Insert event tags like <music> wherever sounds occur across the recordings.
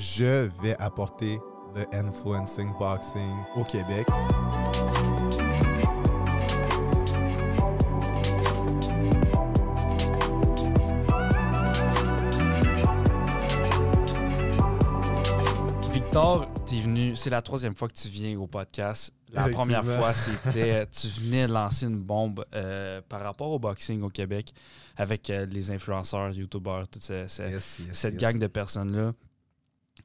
je vais apporter le influencing boxing au Québec. Victor, t'es venu, c'est la troisième fois que tu viens au podcast. La première fois, <laughs> c'était, tu venais lancer une bombe euh, par rapport au boxing au Québec avec euh, les influenceurs, youtubeurs, toute ce- ce- Yes, yes, cette yes. gang de personnes-là.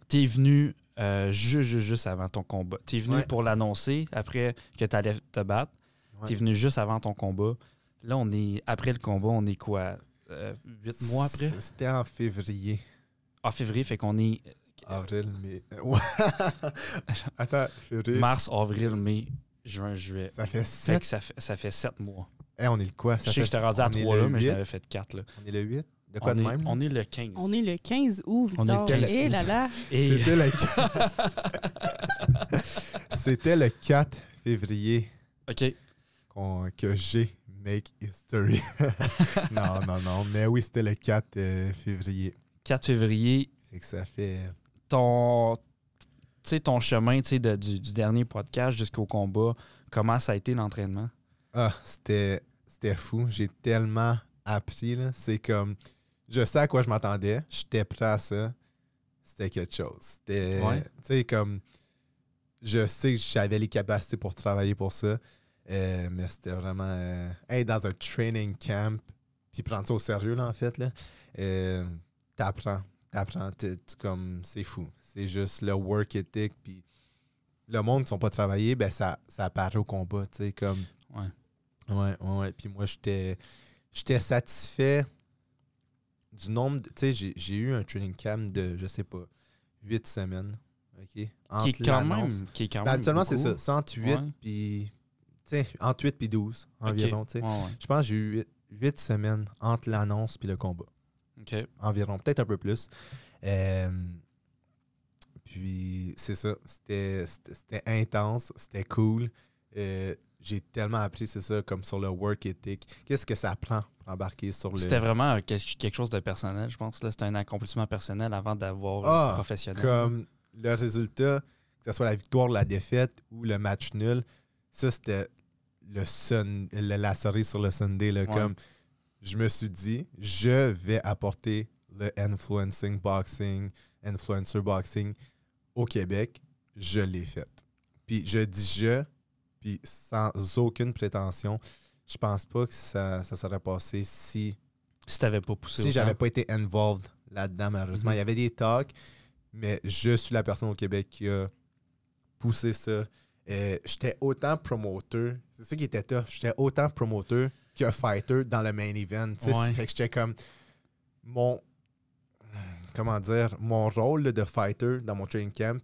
T'es venu euh, juste, juste, avant ton combat. T'es venu Ouais. pour l'annoncer après que t'allais te battre. Ouais. T'es venu juste avant ton combat. Là, on est après le combat, on est quoi? euh, huit mois après? C'était en février. En février, fait qu'on est Avril, mai. <laughs> Attends, février. mars, avril, mai, juin, juillet. Ça fait Fait 7. que ça fait, ça fait sept mois. on est le quoi? Je sais que fait- j'étais rendu à on est 3 le là, mais j'en avais fait 4 là. On est le 8. De quoi on, de est, même? là? on est le 15. On est le 15 août, On est le Victor? 15 Eh là là. Et C'était le... <laughs> <laughs> C'était le 4 février OK. qu'on- que j'ai make history. <laughs> non, non, non. Mais oui, c'était le 4 euh, février. 4 février, Fait que ça fait. ton, tu sais, ton chemin tu sais, de- du, du dernier podcast jusqu'au combat, comment ça a été l'entraînement? Ah, c'était c'était fou. J'ai tellement appris. là. C'est comme. Je sais à quoi je m'attendais. J'étais prêt à ça. C'était quelque chose. C'était. Ouais. Tu sais, comme. Je sais que j'avais les capacités pour travailler pour ça. Euh, mais c'était vraiment. euh, être dans un training camp. Puis prendre ça au sérieux, là, en fait. Là. Euh, T'apprends. T'apprends. T'es- comme. C'est fou. C'est juste le work ethic. Puis le monde qui sont pas travaillés, ben ça, ça apparaît au combat. Tu sais, comme. Ouais. Ouais, ouais, ouais. Puis moi, j'étais j'étais satisfait du nombre. Tu sais, j'ai- eu un training camp de, je sais pas, 8 semaines. OK? Qui Entre est quand l'annonce- même. Qui est quand Ben, même habituellement, c'est ça. C'est entre 8 Ouais. puis. Tu sais, entre 8 puis 12 OK. environ. tu sais. Ouais, ouais. Je pense que j'ai eu 8, semaines entre l'annonce puis le combat. OK. Environ, peut-être un peu plus. Euh, puis c'est ça. C'était c'était- c'était intense, c'était cool. Euh, j'ai tellement appris, c'est ça, comme sur le work ethic. Qu'est-ce que ça prend pour embarquer sur le. C'était vraiment quelque chose de personnel, je pense. C'était un accomplissement personnel avant d'avoir Ah, professionnel. Comme le résultat, que ce soit la victoire, la défaite ou le match nul, ça c'était le sun, la cerise sur le Sunday. Là, Ouais. Comme je me suis dit, je vais apporter le influencing boxing, influencer boxing au Québec. Je l'ai fait. Puis je dis je, puis sans aucune prétention, je pense pas que ça, ça serait passé si Si t'avais pas poussé si j'avais pas été involved là-dedans, malheureusement. Mhm. Il y avait des talks, mais je suis la personne au Québec qui a poussé ça. J'étais autant promoteur, c'est ça qui était tough, j'étais autant promoteur que fighter dans le main event. Ouais. Fait que j'étais comme mon comment dire, mon rôle de fighter dans mon training camp,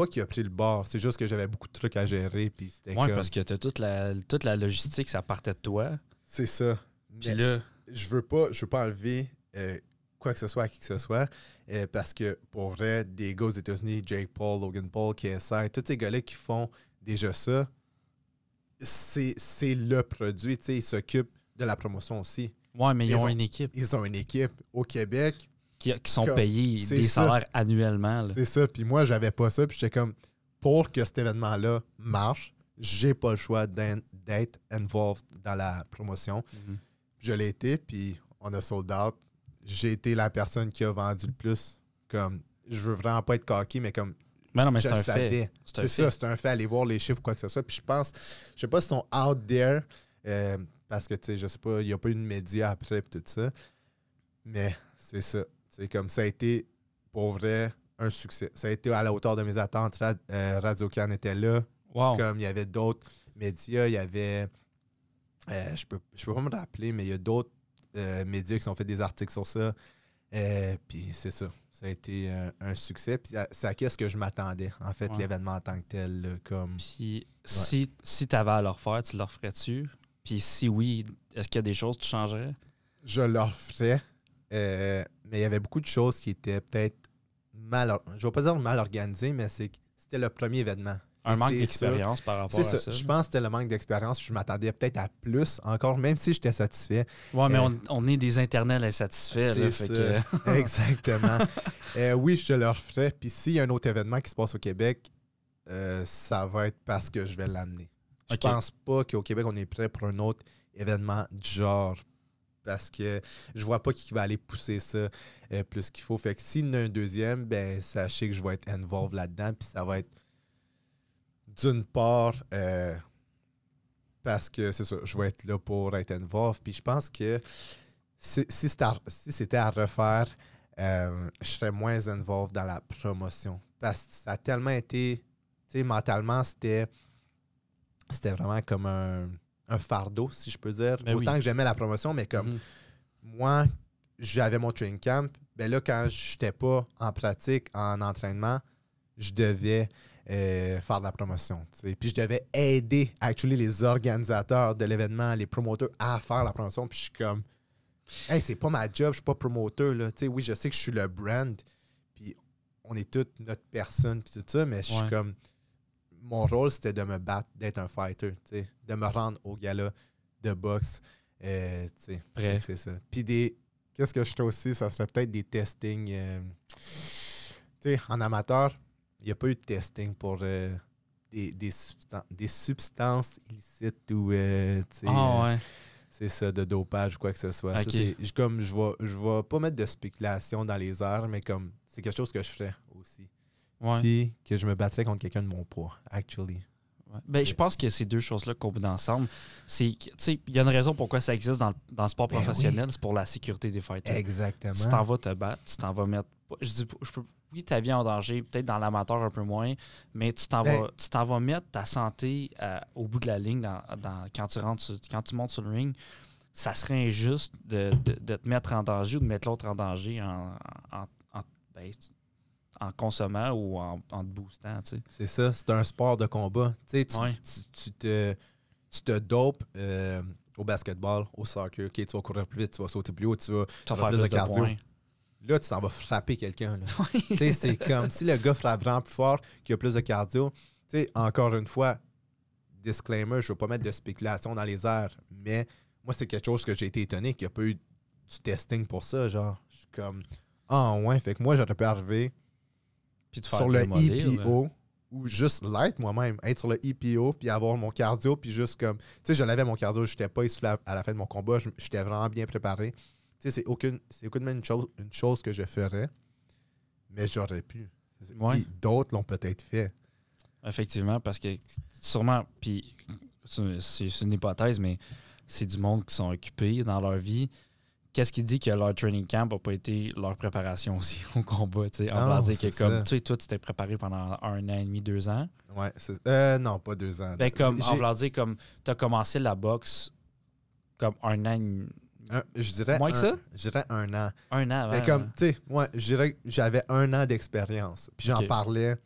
pas qu'il a pris le bord, c'est juste que j'avais beaucoup de trucs à gérer. Puis c'était Ouais, comme- parce que t'as toute la, toute la logistique, ça partait de toi. C'est ça. Puis Mais- là, je veux pas je veux pas enlever euh, quoi que ce soit à qui que ce soit euh, parce que pour vrai des gars aux États-Unis Jake Paul Logan Paul KSI tous ces gars-là qui font déjà ça c'est le produit tu sais ils s'occupent de la promotion aussi ouais, mais ils, Ils ont, ont- une équipe ils ont une équipe au Québec qui, qui sont Comme- payés des ça. salaires annuellement. c'est ça puis moi j'avais pas ça puis j'étais comme pour que cet événement-là marche j'ai pas le choix d'être involved dans la promotion Mhm. je l'ai été, puis on a sold out. J'ai été la personne qui a vendu le plus. Comme, je veux vraiment pas être cocky, mais comme, Mais non, mais je un savais. C'est ça, c'est un fait. Aller voir les chiffres ou quoi que ce soit. Puis je pense, je sais pas s'ils sont out there, euh, parce que, tu sais, je sais pas, il n'y a pas eu de médias après, puis tout ça. Mais c'est ça. C'est comme, ça a été, pour vrai, un succès. Ça a été à la hauteur de mes attentes. Ra- euh, Radio Can était là, Wow. comme il y avait d'autres médias, il y avait. euh, je peux, je peux pas me rappeler, mais il y a d'autres euh, médias qui ont fait des articles sur ça. Puis c'est ça. Ça a été un succès. Puis c'est à qu'est-ce que je m'attendais, en fait, l'événement en tant que tel. là, comme... Puis si, si t'avais à le refaire, tu le referais-tu? Puis si oui, est-ce qu'il y a des choses que tu changerais? Je leur ferais, euh, mais il y avait beaucoup de choses qui étaient peut-être mal. Je vais pas dire mal organisées, mais c'est que c'était le premier événement. Un manque d'expérience par rapport à ça. ça. Je pense que c'était le manque d'expérience. Je m'attendais peut-être à plus encore, même si j'étais satisfait. Ouais, mais Euh, on, on est des internels insatisfaits. là, fait que- <laughs> Exactement. Euh, oui, je te le referai. Puis s'il y a un autre événement qui se passe au Québec, euh, ça va être parce que je vais l'amener. Je Ok. pense pas qu'au Québec, on est prêt pour un autre événement du genre. Parce que je vois pas qui va aller pousser ça euh, plus qu'il faut. Fait que s'il y en a un deuxième, ben sachez que je vais être involved là-dedans. Puis ça va être d'une part euh, parce que c'est ça, je vais être là pour être involved. Puis je pense que si, c'était à refaire, euh, je serais moins involved dans la promotion. Parce que ça a tellement été, tu sais, mentalement, c'était c'était vraiment comme un, un fardeau, si je peux dire. Ben Autant oui. que j'aimais la promotion, mais comme Mhm. moi, j'avais mon training camp. Ben là, quand je n'étais pas en pratique, en entraînement, je devais euh, faire de la promotion. Puis je devais aider actually les organisateurs de l'événement, les promoteurs à faire la promotion. Puis je suis comme, hey, c'est pas ma job, je suis pas promoteur. Là. Tu sais, oui, je sais que je suis le brand. Puis on est toute notre personne, puis tout ça, mais je suis Ouais. comme, mon rôle, c'était de me battre, d'être un fighter, de me rendre au gala de boxe. euh. C'est ça. Puis des. Qu'est-ce que je fais aussi? Ça serait peut-être des testings. euh, tu sais, en amateur, il n'y a pas eu de testing pour euh, des, des, substan- des substances illicites ou. Ah ouais. c'est ça, de dopage ou quoi que ce soit. Ça, je- comme je vais, je vais pas mettre de spéculation dans les airs, mais comme c'est quelque chose que je ferais aussi. Puis que je me battrais contre quelqu'un de mon poids, actually. Ouais. Ben, je pense que ces deux choses-là combinées ensemble, il y a une raison pourquoi ça existe dans le, dans le sport Ben professionnel, c'est pour la sécurité des fighters. Exactement. Tu t'en vas te battre, tu t'en vas mettre. Je dis, je peux, oui, ta vie en danger, peut-être dans l'amateur un peu moins, mais tu t'en Ben- vas, tu t'en vas mettre ta santé euh, au bout de la ligne dans, dans- quand, tu rentres sur- quand tu montes sur le ring. Ça serait injuste de, de- de te mettre en danger ou de mettre l'autre en danger en, en, en- ben, en consommant ou en, en te boostant. Tu sais. C'est ça, c'est un sport de combat. Tu sais, tu, Ouais. tu, tu te, tu te dopes euh, au basketball, au soccer. Tu vas courir plus vite, tu vas sauter plus haut, tu vas. Tu vas faire plus plus de de cardio. points. Là, tu t'en vas frapper quelqu'un. là. <laughs> Tu sais, c'est comme si le gars frappe vraiment plus fort, qu'il a plus de cardio. Tu sais, encore une fois, disclaimer, je ne veux pas mettre de spéculation dans les airs, mais moi, c'est quelque chose que j'ai été étonné qu'il n'y a pas eu du testing pour ça. Genre, je suis comme, ah ouais, fait que moi, j'aurais pu arriver Puis sur le. EPO ou juste l'être moi-même, être sur le EPO puis avoir mon cardio puis juste comme tu sais je l'avais mon cardio, j'étais pas essoufflé à- la fin de mon combat, je- j'étais vraiment bien préparé. Tu sais c'est aucune c'est aucunement une chose une chose que je ferais mais j'aurais pu. Ouais. Puis d'autres l'ont peut-être fait. Effectivement, parce que sûrement, puis c'est une hypothèse, mais c'est du monde qui sont occupés dans leur vie. Qu'est-ce qui dit que leur training camp n'a pas été leur préparation aussi <laughs> au combat? tu sais? En Non, dire c'est que comme tu sais, toi, tu t'es préparé pendant un an et demi, deux ans. Ouais, c'est- euh, non, pas deux ans. Ben, comme, en voulant dire, comme tu as commencé la boxe comme un an, et- un- je dirais Moins que un- ça? Je dirais un an. un an avant. Mais comme, tu sais, moi, je dirais que j'avais un an d'expérience. Puis j'en parlais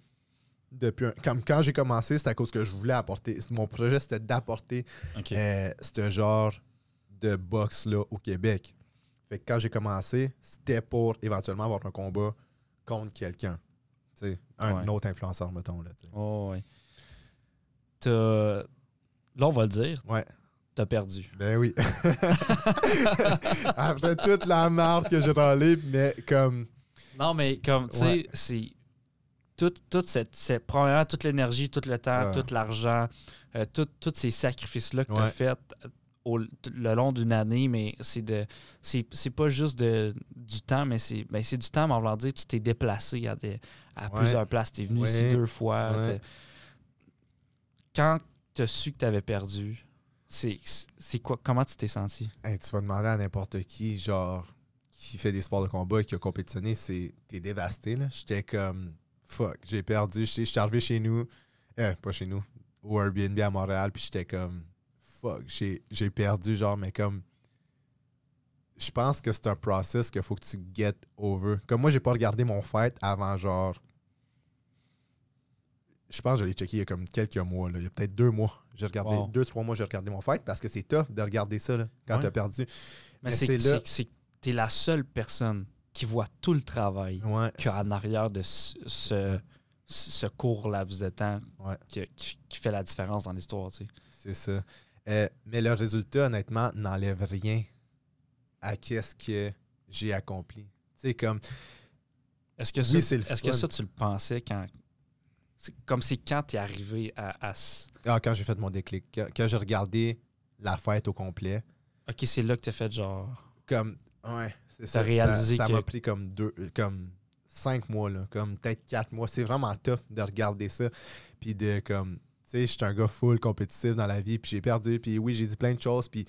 depuis un... Comme quand j'ai commencé, c'était à cause que je voulais apporter... Mon projet, c'était d'apporter euh, ce genre de boxe-là au Québec. Fait que quand j'ai commencé, c'était pour éventuellement avoir un combat contre quelqu'un. Tu sais, un Ouais. autre influenceur, mettons. Là. Oh, ouais. T'as- Là, on va le dire, Ouais, t'as perdu. ben oui. <laughs> Après toute la marque que j'ai râlée, mais comme... Non, mais comme, tu sais, Ouais. c'est. Toute, toute cette, cette- Premièrement, toute l'énergie, tout le temps, tout l'argent, euh, tout- tous ces sacrifices-là que tu as Ouais. fait au- le long d'une année, mais c'est de. C'est pas juste de, du temps, mais c'est ben, c'est du temps, mais on va dire, tu t'es déplacé à, des, à Ouais. plusieurs places. Tu es venu ici deux fois. Ouais. Quand tu as su que tu avais perdu, c'est quoi comment tu t'es senti? Hey, tu vas demander à n'importe qui, genre, qui fait des sports de combat et qui a compétitionné, c'est t'es dévasté. là. J'étais comme fuck, j'ai perdu. J'étais- J'étais arrivé chez nous, euh, pas chez nous, au Airbnb à Montréal, puis j'étais comme fuck, j'ai perdu, genre, mais comme. Je pense que c'est un process qu'il faut que tu get over. Comme moi, j'ai pas regardé mon fight avant, genre. Je pense que je l'ai checké il y a comme quelques mois. Là. Il y a peut-être deux mois. J'ai regardé, Wow. deux, trois mois, j'ai regardé mon fight parce que c'est tough de regarder ça là, quand Ouais. t'as perdu. Mais, Mais c'est là- c'est- c'est que tu es la seule personne qui voit tout le travail Ouais. qu'il y a en arrière de ce, ce- ce court laps de temps Ouais. qui- qui fait la différence dans l'histoire. tu sais. C'est ça. Euh, mais le résultat, honnêtement, n'enlève rien à qu'est-ce que j'ai accompli. Tu sais, comme, Est-ce que, Oui, c'est le est-ce que ça, tu le pensais quand. C'est comme si quand tu es arrivé à. à ah, quand j'ai fait mon déclic, quand, quand j'ai regardé la fête au complet, ok, c'est là que tu as fait genre. comme, ouais, c'est ça. réalisé ça que- m'a pris comme deux, comme cinq mois, là, comme peut-être quatre mois. C'est vraiment tough de regarder ça. Puis de, comme, tu sais, je suis un gars full compétitif dans la vie, puis j'ai perdu, puis oui, j'ai dit plein de choses, puis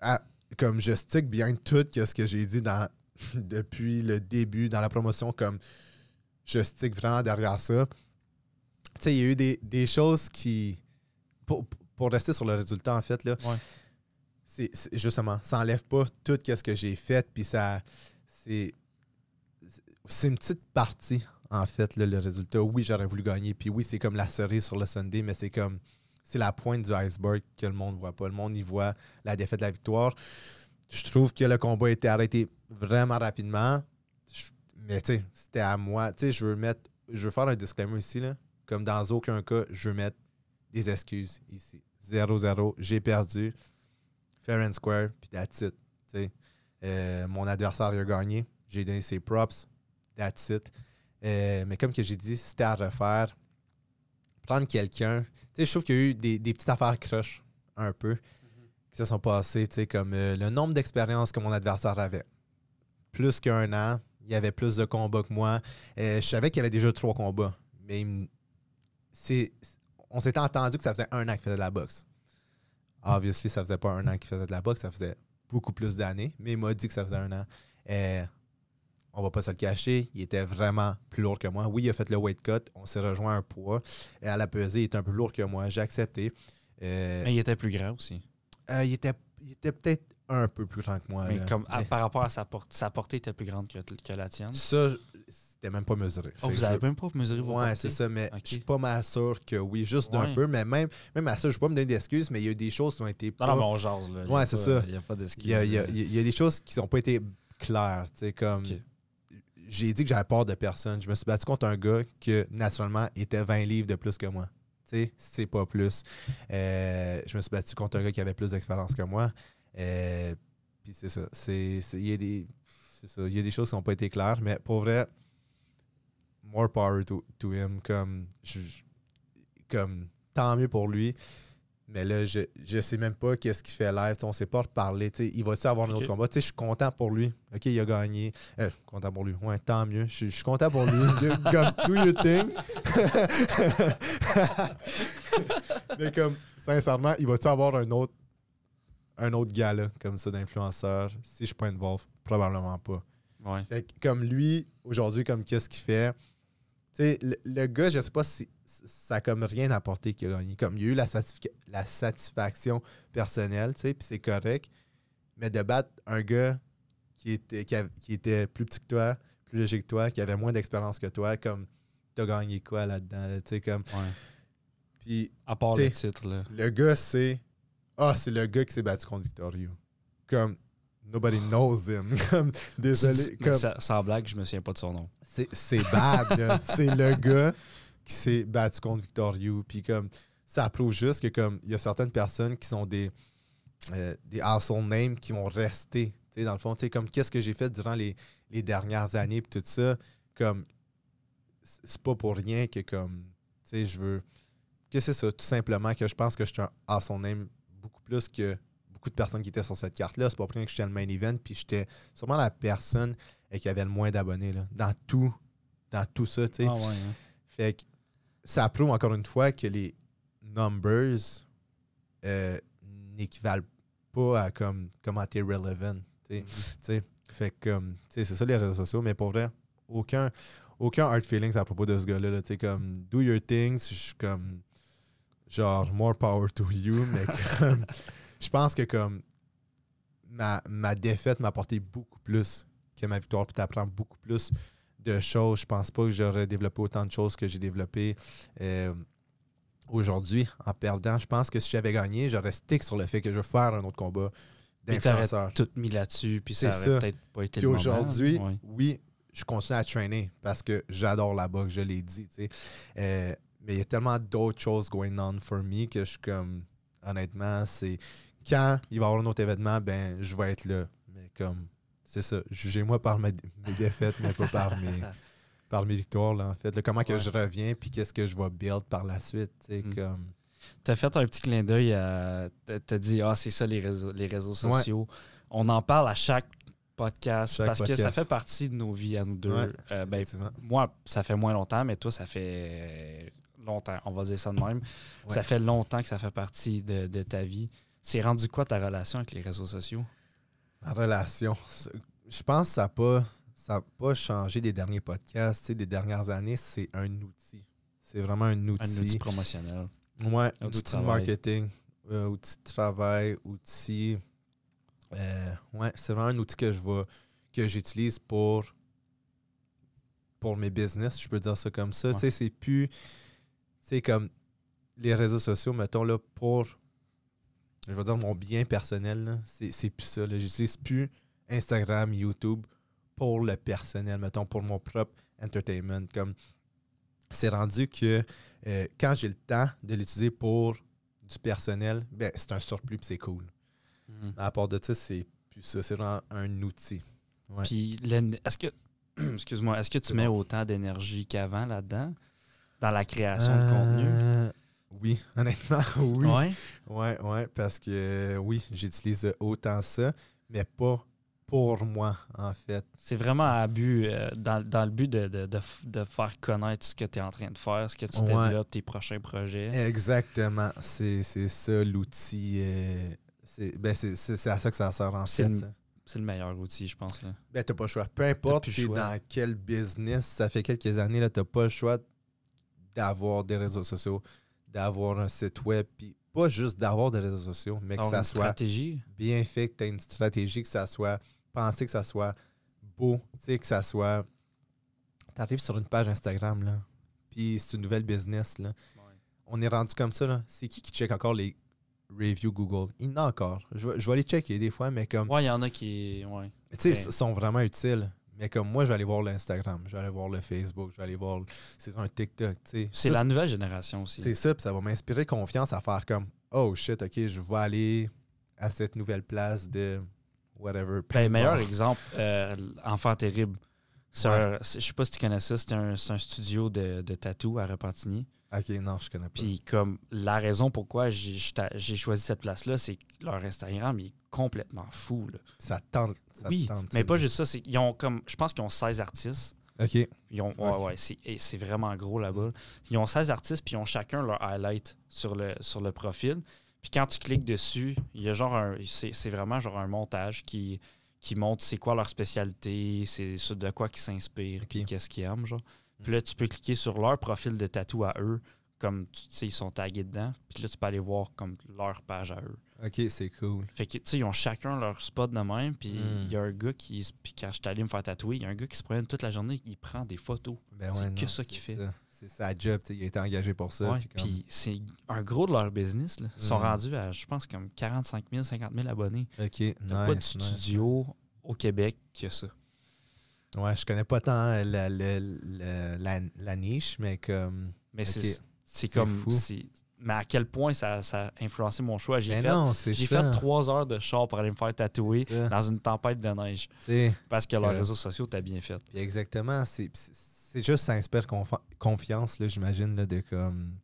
ah, comme je stick bien tout que ce que j'ai dit dans, <laughs> depuis le début, dans la promotion, comme je stick vraiment derrière ça. Tu sais, il y a eu des, des choses qui. Pour, pour rester sur le résultat, en fait, là, Ouais. justement, ça enlève pas tout ce que j'ai fait, puis ça. C'est. C'est une petite partie, en fait, le résultat. Oui, j'aurais voulu gagner, puis oui, c'est comme la cerise sur le Sunday, mais c'est comme. C'est la pointe du iceberg que le monde voit pas. Le monde y voit la défaite la victoire. Je trouve que le combat a été arrêté vraiment rapidement. Mais tu sais, c'était à moi. Tu sais, je veux mettre. Je veux faire un disclaimer ici, là. Comme dans aucun cas, je veux mettre des excuses ici. 0-0, j'ai perdu. Fair and square, puis that's it. Euh, mon adversaire a gagné. J'ai donné ses props. That's it. Euh, mais comme que j'ai dit, c'était à refaire, prendre quelqu'un. Tu sais, je trouve qu'il y a eu des, des petites affaires croches, un peu, qui se sont passées. Tu sais, comme euh, le nombre d'expériences que mon adversaire avait. Plus qu'un an. Il y avait plus de combats que moi. Euh, je savais qu'il y avait déjà trois combats. Mais c'est, on s'était entendu que ça faisait un an qu'il faisait de la boxe. Obviously, ça faisait pas un an qu'il faisait de la boxe, ça faisait beaucoup plus d'années, mais il m'a dit que ça faisait un an. On va pas se le cacher, il était vraiment plus lourd que moi. Oui, il a fait le weight cut, on s'est rejoint un poids. Et à la pesée, il était un peu lourd que moi, j'ai accepté. Euh, Mais il était plus grand aussi. euh, il était, il était peut-être un peu plus grand que moi. Mais là. comme à- Mais par rapport à sa portée, sa portée était plus grande que, que la tienne. ça, c'était même pas mesuré. Oh, vous avez je- même pas mesuré vos Ouais, c'est ça, mais Ok. je suis pas mal sûr que oui, juste d'un peu, mais même, même à ça, je ne vais pas me donner d'excuses, mais il y a eu des choses qui ont été. Non, pas- non, mais on jase, là. Ouais, c'est ça. Il n'y a pas d'excuse. il, y a, y y des choses qui n'ont pas été claires. tu sais, Comme. J'ai dit que j'avais peur de personne. Je me suis battu contre un gars qui, naturellement, était 20 livres de plus que moi. Tu sais, c'est pas plus. Euh, je me suis battu contre un gars qui avait plus d'expérience que moi. Euh, Puis c'est ça. Il, y a des, ça. Il y a des choses qui n'ont pas été claires, mais pour vrai, more power to, him. Comme, comme, tant mieux pour lui. Mais là, je, je sais même pas qu'est-ce qu'il fait live. On sait pas reparler. Il va-tu avoir un autre combat? Je suis content pour lui. OK, il a gagné. Euh, content pour lui. Ouais, tant mieux. Je suis- content pour lui. <laughs> comme, do your thing. <laughs> Mais comme, sincèrement, il va-tu avoir un autre un autre gars comme ça d'influenceur? Si je suis pas involved, probablement pas. Ouais. Fait que comme lui, aujourd'hui, comme qu'est-ce qu'il fait? Le, le gars, je sais pas si ça a comme rien apporté qu'il a gagné. Comme il y a eu la, la satisfaction personnelle, tu sais, puis c'est correct. Mais de battre un gars qui était, qui, était plus petit que toi, plus léger que toi, qui avait moins d'expérience que toi, comme t'as gagné quoi là-dedans? là, tu sais, comme. ouais. Puis À part le titre, là. le gars, c'est. Ah, c'est le gars qui s'est battu contre Victor Yu. Comme. Nobody knows him. <laughs> comme, désolé. Comme, ça- sans blague, je me souviens pas de son nom. c'est bad. C'est le gars qui s'est battu contre Victor Yu. Puis comme, ça prouve juste que comme, il y a certaines personnes qui sont des, euh, des household names qui vont rester. Dans le fond, comme qu'est-ce que j'ai fait durant les, les dernières années, puis tout ça, comme, c'est pas pour rien que comme, je veux. Que c'est ça, tout simplement, que je pense que je suis un household name beaucoup plus que beaucoup de personnes qui étaient sur cette carte-là. C'est pas pour rien que j'étais le main event, puis j'étais sûrement la personne euh, qui avait le moins d'abonnés, là, dans tout, dans tout ça, tu sais. Ah ouais, hein. Fait que ça prouve encore une fois que les numbers euh, n'équivalent pas à comme comment t'es relevant. tu sais. Tu sais, Fait comme, c'est ça les réseaux sociaux, mais pour vrai, aucun, aucun hard feelings à propos de ce gars-là. là. Comme, do your things, je suis comme, genre, more power to you, mais <laughs> comme, je pense que comme, ma, ma défaite m'a apporté beaucoup plus que ma victoire, puis t'apprends beaucoup plus de choses. Je pense pas que j'aurais développé autant de choses que j'ai développées euh, aujourd'hui en perdant. Je pense que si j'avais gagné, j'aurais stick sur le fait que je veux faire un autre combat d'influenceur. tout mis là-dessus, puis ça aurait peut-être pas été Puis le moment. aujourd'hui, Ouais. oui, je continue à trainer parce que j'adore la boxe, je l'ai dit. Euh, mais il y a tellement d'autres choses going on for me que je suis comme, honnêtement, c'est quand il va y avoir un autre événement, ben, je vais être là. Mais comme, c'est ça. Jugez-moi par mes, mes défaites, mais pas par mes, <laughs> par mes victoires, là, en fait. Là, comment que je reviens, puis qu'est-ce que je vais build par la suite, tu sais, Mm. comme... T'as fait un petit clin d'œil à. T'as dit, ah, c'est ça les réseaux, les réseaux Ouais. sociaux. On en parle à chaque podcast Chaque parce que ça fait partie de nos vies à nous deux. Ouais, Euh, ben, moi, ça fait moins longtemps, mais toi, ça fait longtemps. On va dire ça de même. Ouais. Ça fait longtemps que ça fait partie de, de ta vie. C'est rendu quoi ta relation avec les réseaux sociaux? Ma relation. Je pense que ça n'a pas, ça a pas changé des derniers podcasts, des dernières années. C'est un outil. C'est vraiment un outil. Un outil promotionnel. Ouais, Outil de outil de marketing, euh, outil de travail, outil. euh, ouais, c'est vraiment un outil que je vois, que j'utilise pour pour mes business, je peux dire ça comme ça. Ouais. Tu sais, c'est plus. Tu sais, comme les réseaux sociaux, mettons, là, pour. Je vais dire mon bien personnel, c'est plus ça. J'utilise plus Instagram, YouTube pour le personnel, mettons, pour mon propre entertainment. Comme c'est rendu que euh, quand j'ai le temps de l'utiliser pour du personnel, ben c'est un surplus c'est cool. Mhm. À part de ça, c'est plus ça. C'est vraiment un outil. Ouais. Puis, est-ce que, <clears throat> excuse-moi, est-ce que tu mets bon. autant d'énergie qu'avant là-dedans, dans la création de contenu? Oui, <laughs> honnêtement, oui. Ouais. Ouais, ouais, parce que euh, oui, j'utilise autant ça, mais pas pour moi, en fait. C'est vraiment à but, euh, dans, dans le but de, de, de de faire connaître ce que tu es en train de faire, ce que tu Ouais. développes, tes prochains projets. Exactement. C'est ça l'outil. euh, c'est ben, c'est- à ça que ça sert en C'est fait. C'est le meilleur outil, je pense. Là. Ben, t'as pas le choix. Peu importe dans quel business, ça fait quelques années, là, t'as pas le choix d'avoir des réseaux sociaux, d'avoir un site web, puis pas juste d'avoir des réseaux sociaux, mais que ça une soit stratégie. bien fait, que tu une stratégie, que ça soit pensé, que ça soit beau, tu sais, que ça soit. T'arrives sur une page Instagram, là, puis c'est une nouvelle business, là. On est rendu comme ça, là. C'est qui qui check encore les reviews Google? Il y en a encore. Je vais, je vais les checker des fois, mais comme. Ouais, il y en a qui. Ouais. Tu sais, Ben- ils sont vraiment utiles. Mais comme moi, je vais aller voir l'Instagram, je vais aller voir le Facebook, je vais aller voir. C'est un TikTok, tu sais. C'est la nouvelle génération aussi. c'est ça, puis ça va m'inspirer confiance à faire comme Oh shit, ok, je vais aller à cette nouvelle place de whatever. Ben, meilleur exemple, euh, Enfant Terrible. Ouais. un- je sais pas si tu connais ça, c'est un, un studio de, de tatou à Repentigny. Ok, non, je connais pas. Puis comme la raison pourquoi j'ai choisi cette place-là, c'est que leur Instagram il est complètement fou. là. ça tente. Ça oui, tente, mais pas juste ça, c'est ils ont comme je pense qu'ils ont 16 artistes. Ok, Ils ont, ouais, ouais, c'est vraiment gros là-bas. Ils ont 16 artistes, puis ils ont chacun leur highlight sur le, sur le profil. Puis quand tu cliques dessus, il y a genre un. C'est vraiment genre un montage qui, qui montre c'est quoi leur spécialité, c'est ce de quoi ils s'inspirent, puis qu'est-ce qu'ils aiment. Genre. Puis là, tu peux cliquer sur leur profil de tatou à eux, comme tu sais, ils sont tagués dedans. Puis là, tu peux aller voir comme leur page à eux. ok, c'est cool. Fait que, tu sais, ils ont chacun leur spot de même. Puis Mm. il y a un gars qui. Puis quand je suis allé me faire tatouer, il y a un gars qui se promène toute la journée, il prend des photos. Ben C'est ouais, que non, ça qu'il fait. C'est sa job, tu sais, il a été engagé pour ça. Puis comme- c'est un gros de leur business. Là. Ils sont Mm. rendus à, je pense, comme 45 000, 50 000 abonnés. Ok, Il nice. pas de nice. studio au Québec que ça. Ouais, je connais pas tant la, la, la, la- niche, mais comme. Mais Ok. c'est- comme. Mais à quel point ça, ça a influencé mon choix? J'ai fait, fait trois heures de char pour aller me faire tatouer dans une tempête de neige. Parce que leurs réseaux sociaux étaient bien. Puis exactement, c'est juste ça inspire confiance, j'imagine, de comme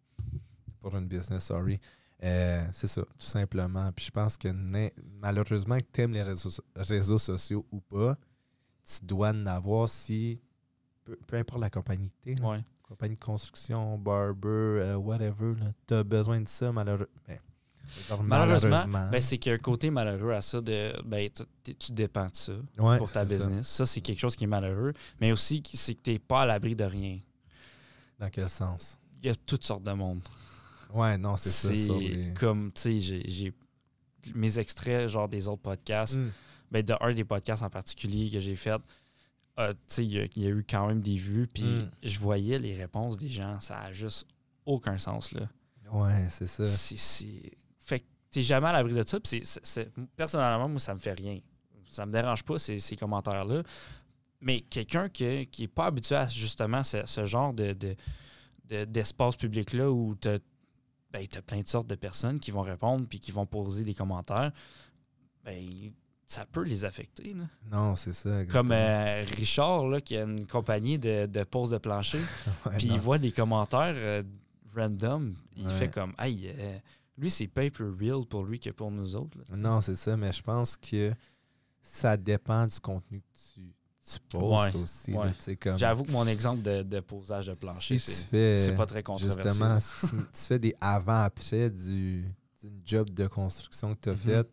pour une business, sorry. Euh, c'est ça, tout simplement. Puis je pense que malheureusement que tu aimes les réseaux, réseaux sociaux ou pas, tu dois en avoir si peu, peu importe la compagnie que là, Ouais. compagnie de construction, barber, euh, whatever, tu as besoin de ça malheureux- ben, Malheureusement, ben, c'est qu'il y a un côté malheureux à ça de ben, tu- tu- tu dépends de ça Ouais, pour ta ça. business. Ça, c'est quelque chose qui est malheureux. Mais aussi, c'est que tu n'es pas à l'abri de rien. Dans quel sens? Il y a toutes sortes de monde. Ouais, non, c'est ça. C'est les- comme, tu sais, j'ai- j'ai mes extraits, genre des autres podcasts, Mm. Ben, de un des podcasts en particulier que j'ai fait, euh, tu sais, il y, a- il y a eu quand même des vues, puis Mm. je voyais les réponses des gens, ça a juste aucun sens, là. Ouais, c'est ça. C'est- Fait que t'es jamais à l'abri de ça, puis c'est- personnellement, moi, ça me fait rien. Ça me dérange pas, ces, ces commentaires-là. Mais quelqu'un qui n'est pas habitué à justement ce, ce genre de, de- de- d'espace public-là où tu as, plein de sortes de personnes qui vont répondre puis qui vont poser des commentaires, ben, ça peut les affecter. là. Non, c'est ça. Comme euh, Richard, là, qui a une compagnie de, de pose de plancher, <laughs> puis il voit des commentaires euh, random. Il Ouais. fait comme, hey, euh, lui, c'est paper real pour lui que pour nous autres. là. Non, c'est ça, mais je pense que ça dépend du contenu que tu, Ouais, aussi. ouais. comme, J'avoue que mon exemple de, de posage de plancher, si c'est pas très controversé. justement, si tu, tu fais des avant-après du, d'une job de construction que tu as <laughs> Mhm. fait,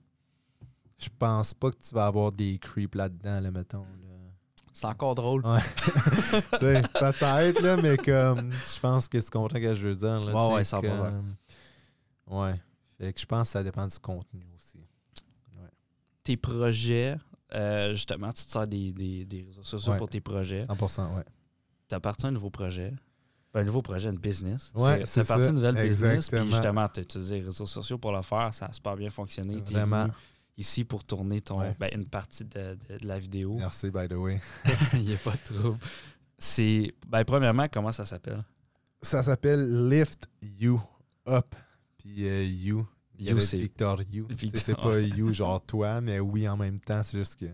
je pense pas que tu vas avoir des creeps là-dedans, là, mettons. là. C'est encore drôle. Ouais. <laughs> Tu sais, peut-être, là, mais comme je pense que tu comprends ce que je veux dire. Là, Ouais, ouais, 100%. comme- Ouais. Fait que je pense que ça dépend du contenu aussi. Tes projets, euh, justement, tu te sers des, des- des réseaux sociaux Ouais. pour tes projets. 100%, ouais. Tu appartiens à un nouveau projet. Ben, un nouveau projet, une business. Ouais, c'est c'est parti ça. d'une nouvelle business. Puis justement, tu as utilisé les réseaux sociaux pour le faire. Ça a super bien fonctionné. T'es Vraiment. venu ici pour tourner ton, Ouais. ben, une partie de, de- de la vidéo. Merci, by the way. <laughs> Il n'y a pas de trouble. C'est. Ben, premièrement, comment ça s'appelle? Ça s'appelle Lift You Up. Puis euh, You. il y avait Victor You. C'est pas You genre toi, mais oui en même temps. C'est juste que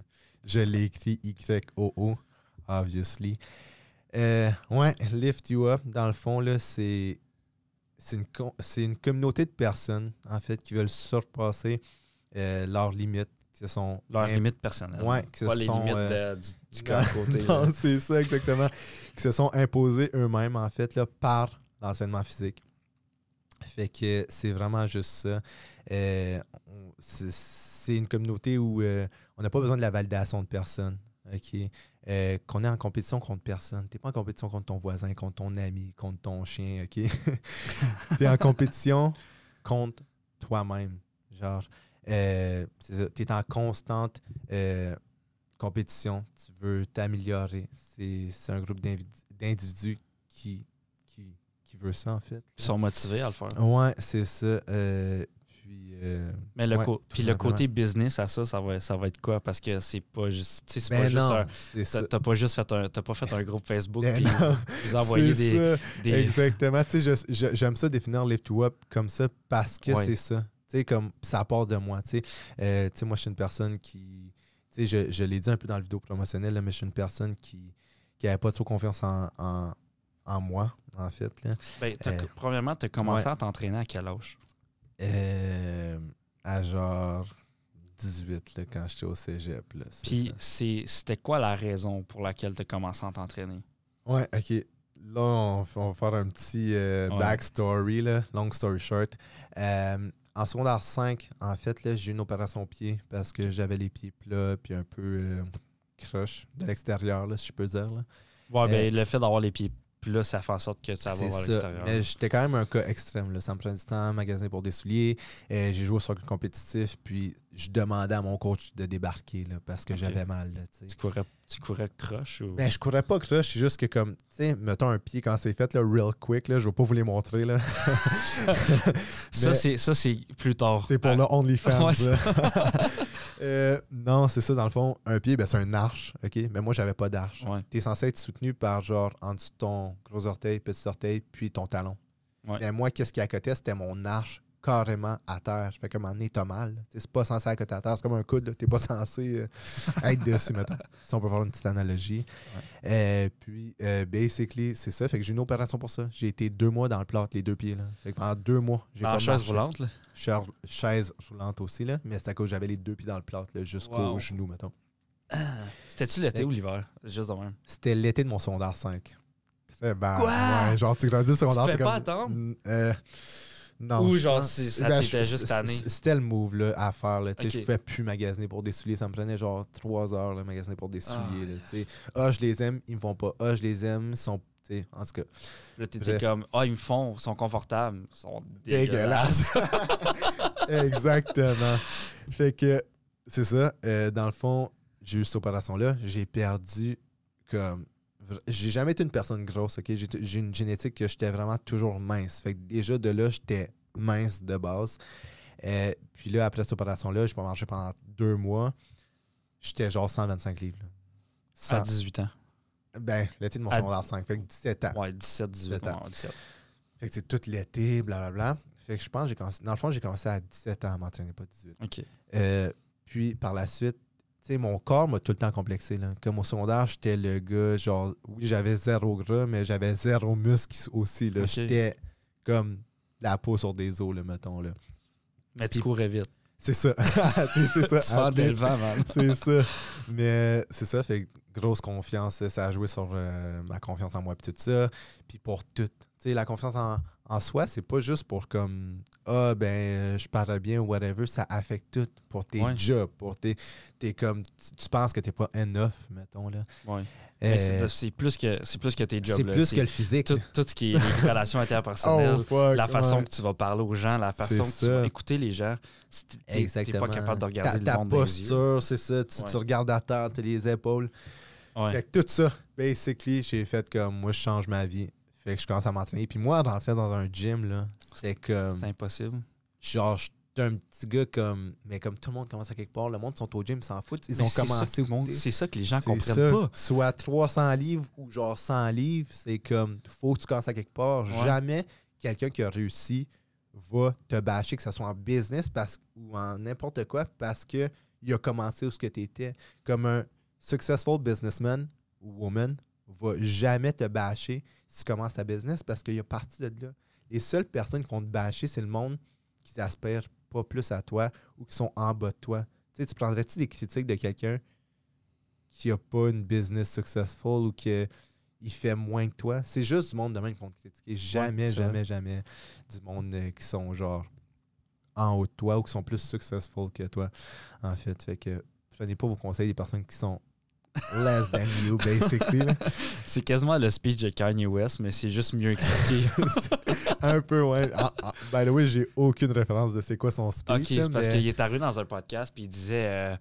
je l'ai écrit Y-O-O, obviously. Euh, ouais, Lift You Up, dans le fond, là, c'est. C'est une, une communauté de personnes, en fait, qui veulent surpasser euh, leurs limites. qui se sont Leurs imp- limites personnelles. Ouais, que ce Pas les sont, limites euh, de- du, du corps <laughs> à côté. c'est ça exactement. Qui se sont imposés eux-mêmes, en fait, là, par l'enseignement physique. Fait que c'est vraiment juste ça. Euh, c'est- c'est une communauté où euh, on n'a pas besoin de la validation de personne. OK? Euh, qu'on est en compétition contre personne. Tu n'es pas en compétition contre ton voisin, contre ton ami, contre ton chien. OK? <laughs> tu es en compétition contre toi-même. Genre, euh, tu es en constante euh, compétition. Tu veux t'améliorer. C'est un groupe d'individus qui, qui, qui veut ça, en fait. Ils sont motivés à le faire. Ouais, c'est ça. Euh, puis, euh, Mais le, ouais, co- tout puis le simplement. côté business à ça, ça va, ça va être quoi? Parce que c'est pas juste. tu pas ben. T'as t'as pas juste fait un. Pas fait un groupe Facebook Ben puis non, vous envoyer c'est des, des- Exactement. J'aime ça définir Lift Up comme ça parce que Ouais. c'est ça. Tu sais, comme ça part de moi. Tu sais, Euh, tu sais, moi, je suis une personne qui. Tu sais, je, je l'ai dit un peu dans la vidéo promotionnelle, là, mais je suis une personne qui qui n'avait pas trop confiance en, en, en moi, en fait. Là. Ben, Euh, premièrement, tu as commencé ouais. à t'entraîner à quel âge? Euh, à genre 18, là, quand j'étais au cégep. Puis c'était quoi la raison pour laquelle tu as commencé à t'entraîner? Ouais, ok. Là, on, va faire un petit euh, Ouais. backstory, là, long story short. Euh, en secondaire 5, en fait, là, j'ai eu une opération au pied parce que j'avais les pieds plats puis un peu euh, croche de l'extérieur, là, si je peux dire. Là. Ouais, ben, Euh, le fait d'avoir les pieds plus, ça fait en sorte que ça va vers l'extérieur. Mais j'étais quand même un cas extrême. Là. Ça me prenait du temps, magasiner pour des souliers. Euh, j'ai joué au soccer compétitif, puis je demandais à mon coach de débarquer là, parce que j'avais mal. Là. Tu courais, tu courais croche ou? Ben, je courais pas croche, c'est juste que comme, tu sais, mettons un pied quand c'est fait, là, real quick, là, je vais pas vous les montrer, là. <laughs> ça, c'est, ça, c'est plus tard. C'est pour Ah, le OnlyFans. Ouais. <laughs> Euh, non, c'est ça, dans le fond. Un pied, ben, c'est un arche, OK? Mais moi, j'avais pas d'arche. Ouais. Tu es censé être soutenu par, genre, en dessous de ton gros orteil, petit orteil, puis ton talon. Ouais. Mais moi, qu'est-ce qui accotait? C'était mon arche carrément à terre. Fait que, un moment donné, t'as mal. Tu C'est pas censé accoter à terre. C'est comme un coude. T'es pas censé euh, <laughs> être dessus, mettons. Si on peut faire une petite analogie. Euh, puis, euh, basically, c'est ça. Fait que j'ai une opération pour ça. J'ai été deux mois dans le plâtre, les deux pieds. Là. Fait que pendant deux mois, j'ai En pas chaise marché. roulante, là? Chaise, chaise roulante aussi, là, mais c'est à cause j'avais les deux pieds dans le plâtre là, jusqu'au Wow. genou, mettons. <clears throat> C'était-tu l'été ou l'hiver? Juste de même. C'était l'été de mon secondaire 5. Très bad. Quoi? Ouais, genre, tu grandis secondaire. fais t'es pas comme- attendre? Non. Ou genre, c'est- ça ben, t'était juste tanné? C'était le move là, à faire. Là, tu sais. Je pouvais plus magasiner pour des souliers. Ça me prenait genre trois heures là, magasiner pour des Ah. souliers. là, tu sais. Ah, je les aime, ils me font pas. Ah, je les aime, ils sont. tu sais, En tout cas, Là, t'étais comme, ah, ils me font, ils sont confortables. Ils sont dégueulasses. dégueulasse. <laughs> Exactement. Fait que c'est ça. euh, dans le fond, j'ai eu cette opération-là. J'ai perdu comme. J'ai jamais été une personne grosse, ok? J'ai j'ai une génétique que j'étais vraiment toujours mince. Fait que déjà de là, j'étais mince de base. Euh, puis là, après cette opération-là, je pas mangé pendant deux mois. J'étais genre 125 livres. là. Sans- À 18 ans. Ben, l'été de mon À- secondaire 5. Fait que 17 ans. Ouais, 17, 18 17 ans. ouais, 17. Fait que c'est tout l'été, blablabla. Fait que je pense que j'ai commencé. Dans le fond, j'ai commencé à 17 ans à m'entraîner, pas 18. OK. Euh, puis par la suite, sais, mon corps m'a tout le temps complexé. Là. Comme au secondaire, j'étais le gars, genre, oui, j'avais zéro gras, mais j'avais zéro muscle aussi. Là. J'étais comme la peau sur des os, là, mettons. Là. Mais tu courais vite. C'est ça. <laughs> c'est ça. <laughs> Tu fendais le vent, man. C'est ça. Mais c'est ça, fait grosse confiance. Ça a joué sur euh, ma confiance en moi et tout ça. Puis pour tout. Tu sais, la confiance en, en soi, c'est pas juste pour comme Ah ben euh, je parle bien ou whatever. Ça affecte tout pour tes Ouais. jobs, pour tes. T'es comme. Tu, tu penses que t'es pas enough, mettons là. Ouais. Euh, Mais c'est plus que c'est plus que tes jobs. c'est plus que le physique. tout, tout ce qui est les relations <laughs> interpersonnelles, Oh, fuck, la façon ouais. que tu vas parler aux gens, la façon que tu vas écouter les gens. t'es- pas capable de regarder ta, le ta monde posture, c'est ça. Tu, regardes à terre, t'as les épaules. Fait que tout ça, basically, j'ai fait comme moi, je change ma vie. Fait que je commence à m'entraîner. Puis moi, rentrer dans un gym, là, c'est comme. C'est impossible. Genre, j'étais un petit gars comme. Mais comme tout le monde commence à quelque part, le monde sont au gym, ils s'en foutent. Ils Mais ont commencé au C'est ça que les gens comprennent ça. pas. Soit 300 livres ou genre 100 livres, c'est comme. Faut que tu commences à quelque part. Ouais. Jamais quelqu'un qui a réussi va te bâcher, que ce soit en business parce, ou en n'importe quoi, parce que il a commencé où ce que tu étais. Comme un successful businessman ou woman va jamais te bâcher si tu commences ta business parce qu'il a parti de là. Les seules personnes qui vont te bâcher, c'est le monde qui s'aspire pas plus à toi ou qui sont en bas de toi. Tu sais, tu prendrais-tu des critiques de quelqu'un qui a pas une business successful ou qui il fait moins que toi? C'est juste du monde de même qui vont te critiquer. Jamais, jamais, jamais du monde euh, qui sont genre en haut de toi ou qui sont plus successful que toi. En fait, fait que prenez pas vos conseils des personnes qui sont less than you, basically. <laughs> C'est quasiment le speech de Kanye West, mais c'est juste mieux expliqué. <laughs> Un peu, ouais. Ah, ah, by the way, j'ai aucune référence de c'est quoi son speech. ok, parce qu'il est arrivé dans un podcast puis il disait euh,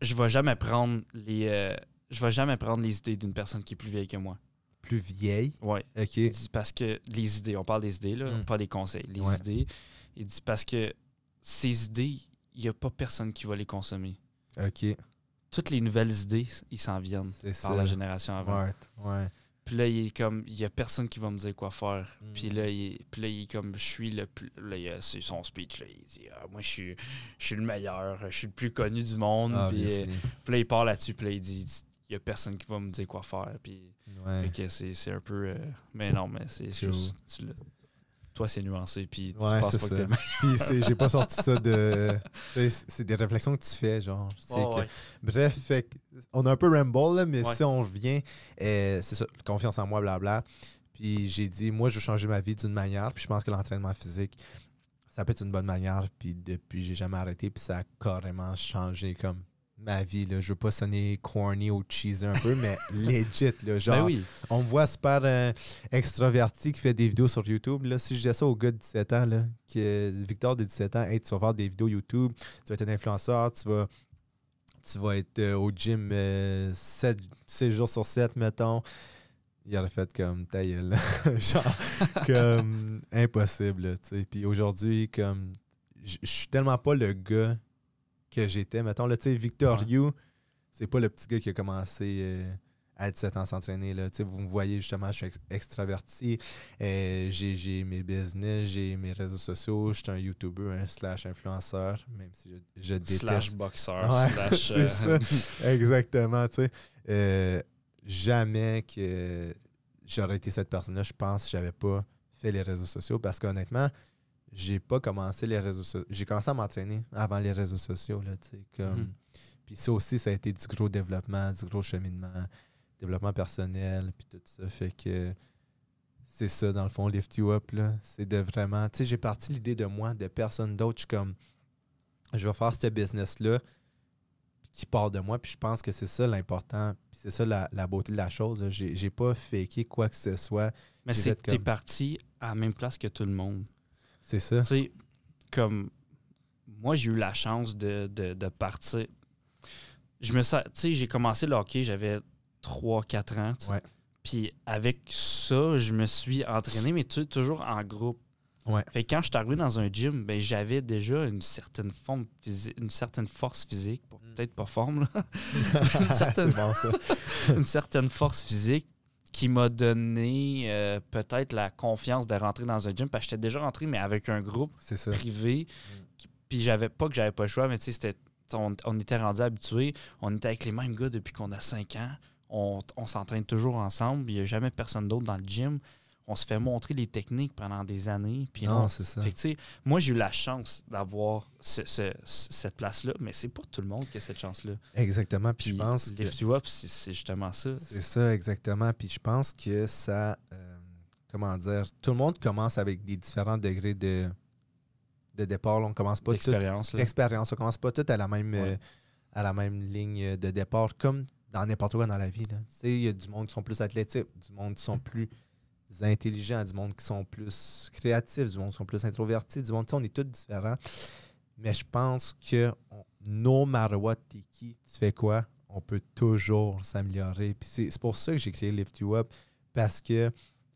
Je vais jamais prendre les. euh, je vais jamais prendre les idées d'une personne qui est plus vieille que moi. plus vieille? Ouais. OK. Il dit parce que les idées, on parle des idées, là, Mm. pas des conseils. Les Ouais. idées. Il dit parce que ces idées, il n'y a pas personne qui va les consommer. OK. Toutes les nouvelles idées, ils s'en viennent ça. par la génération avant. Ouais. Puis là, il est comme, il y a personne qui va me dire quoi faire. Mm. Puis là, il est, puis là, il est comme, je suis le plus. Là, c'est son speech. Là, il dit, Ah, moi, je suis, je suis le meilleur, je suis le plus connu du monde. Ah, puis, euh, puis là, il part là-dessus. Puis là, il dit, il y a personne qui va me dire quoi faire. Puis Ouais. c'est, un peu. euh, mais non, mais c'est juste. tu toi, c'est nuancé. Puis tu Ouais, penses c'est pas que ça. le <laughs> Puis j'ai pas sorti ça de. <laughs> C'est des réflexions que tu fais, genre. Que- Ouais. Bref, fait que on a un peu ramble, là, mais Ouais. si on revient, euh, c'est ça, confiance en moi, blabla. Puis j'ai dit, moi, je veux changer ma vie d'une manière. Puis je pense que l'entraînement physique, ça peut être une bonne manière. Puis depuis, j'ai jamais arrêté. Puis ça a carrément changé comme ma vie. Là. Je veux pas sonner corny ou cheesy un peu, mais <laughs> legit. Là, genre, Ben oui. on me voit super euh, extraverti qui fait des vidéos sur YouTube. Là, si je disais ça au gars de 17 ans, là, que Victor de 17 ans, hey, tu vas faire des vidéos YouTube, tu vas être un influenceur, tu vas, tu vas être euh, au gym 7, jours sur 7, mettons. Il aurait fait comme ta gueule. <laughs> Genre, comme <laughs> impossible. Puis aujourd'hui, comme je suis tellement pas le gars que j'étais. Mettons, là, tu sais, Victor Ouais. You, c'est pas le petit gars qui a commencé euh, à 17 ans s'entraîner. Vous me voyez justement, je suis ex- extraverti. Euh, j'ai mes business, j'ai mes réseaux sociaux. Je suis un YouTuber, un slash influenceur, même si je, je déteste. Slash boxeur, Ouais, slash. <laughs> euh, Exactement, tu sais. Euh, jamais que j'aurais été cette personne-là, je pense, si j'avais pas fait les réseaux sociaux. Parce qu'honnêtement, j'ai pas commencé les réseaux sociaux. J'ai commencé à m'entraîner avant les réseaux sociaux, là. Comme... Mhm. Puis ça aussi, ça a été du gros développement, du gros cheminement, développement personnel, puis tout ça. Fait que c'est ça, dans le fond, Lift You Up. C'est de vraiment... Tu sais, j'ai parti l'idée de moi, de personne d'autre. Je suis comme, je vais faire ce business-là qui part de moi. Puis je pense que c'est ça l'important. Puis c'est ça la, la beauté de la chose. J'ai pas faké quoi que ce soit. Mais c'est que t'es comme- parti à la même place que tout le monde. C'est ça. Tu sais, comme moi, j'ai eu la chance de, de, de partir. Je me sens, tu sais, j'ai commencé le hockey, j'avais 3-4 ans. Ouais. Puis avec ça, je me suis entraîné, mais tu sais, toujours en groupe. Ouais. Fait que quand je suis arrivé dans un gym, ben, j'avais déjà une certaine forme physique, une certaine force physique, Mm. peut-être pas forme, là, <laughs> Une certaine- C'est bon, ça. <laughs> une certaine force physique qui m'a donné euh, peut-être la confiance de rentrer dans un gym parce que j'étais déjà rentré mais avec un groupe ça. privé qui- puis j'avais pas que j'avais pas le choix mais tu sais c'était on, on était rendu habitués on était avec les mêmes gars depuis qu'on a 5 ans on, on s'entraîne toujours ensemble il n'y a jamais personne d'autre dans le gym on se fait montrer les techniques pendant des années puis Non, on- c'est ça. fait que, moi j'ai eu la chance d'avoir ce- ce- cette place là mais c'est pas tout le monde qui a cette chance là Exactement. Puis puis je pense que. Lift You Up, c'est justement ça C'est ça, exactement. Puis je pense que ça. euh, comment dire Tout le monde commence avec des différents degrés de, de départ. là. On commence pas tout. l'expérience. On commence pas tout à la même, Ouais. euh, à la même ligne de départ, comme dans n'importe quoi dans la vie. Tu sais, il y a du monde qui sont plus athlétiques, du monde qui sont plus intelligents, du monde qui sont plus créatifs, du monde qui sont plus introvertis, du monde, on est tous différents. Mais je pense que no matter what t'es qui, tu fais quoi, on peut toujours s'améliorer. Puis c'est pour ça que j'ai créé Lift You Up, parce que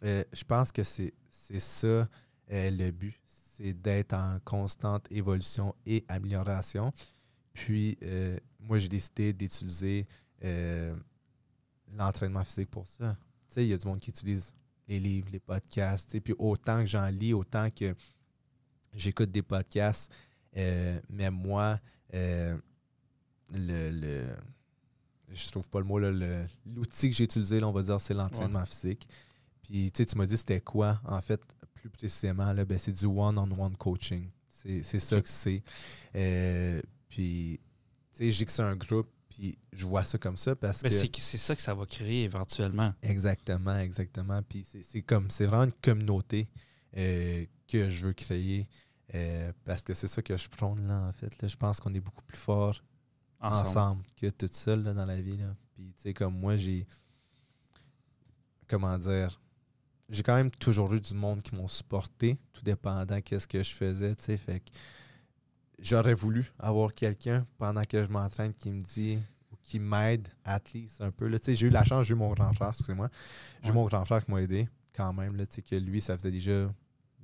euh, je pense que c'est ça euh, le but, c'est d'être en constante évolution et amélioration. Puis euh, moi, j'ai décidé d'utiliser l'entraînement physique pour ça. Tu sais, il y a du monde qui utilise les livres, les podcasts. Puis autant que j'en lis, autant que j'écoute des podcasts, euh, mais moi, euh, le, le- je trouve pas le mot, l'outil que j'ai utilisé, là, on va dire, c'est l'entraînement physique. Puis tu m'as dit c'était quoi, en fait, plus précisément, là, ben, c'est du one-on-one coaching. C'est ça que c'est. Euh, puis, tu sais, j'ai que c'est un groupe, puis je vois ça comme ça parce Mais que. c'est c'est ça que ça va créer éventuellement. Exactement, exactement. Puis c'est- c'est comme, c'est vraiment une communauté euh, que je veux créer euh, parce que c'est ça que je prône là, en fait. Là. Je pense qu'on est beaucoup plus fort Ensemble. ensemble, que tout seul là, dans la vie. Là. Puis, tu sais, comme moi, j'ai. Comment dire J'ai quand même toujours eu du monde qui m'ont supporté, tout dépendant qu'est-ce que je faisais, tu sais. Fait que j'aurais voulu avoir quelqu'un pendant que je m'entraîne qui me dit ou qui m'aide, at least un peu. là. Tu sais, J'ai eu la chance, j'ai eu mon grand frère, excusez-moi. J'ai eu Ouais. mon grand frère qui m'a aidé quand même, là, que lui, ça faisait déjà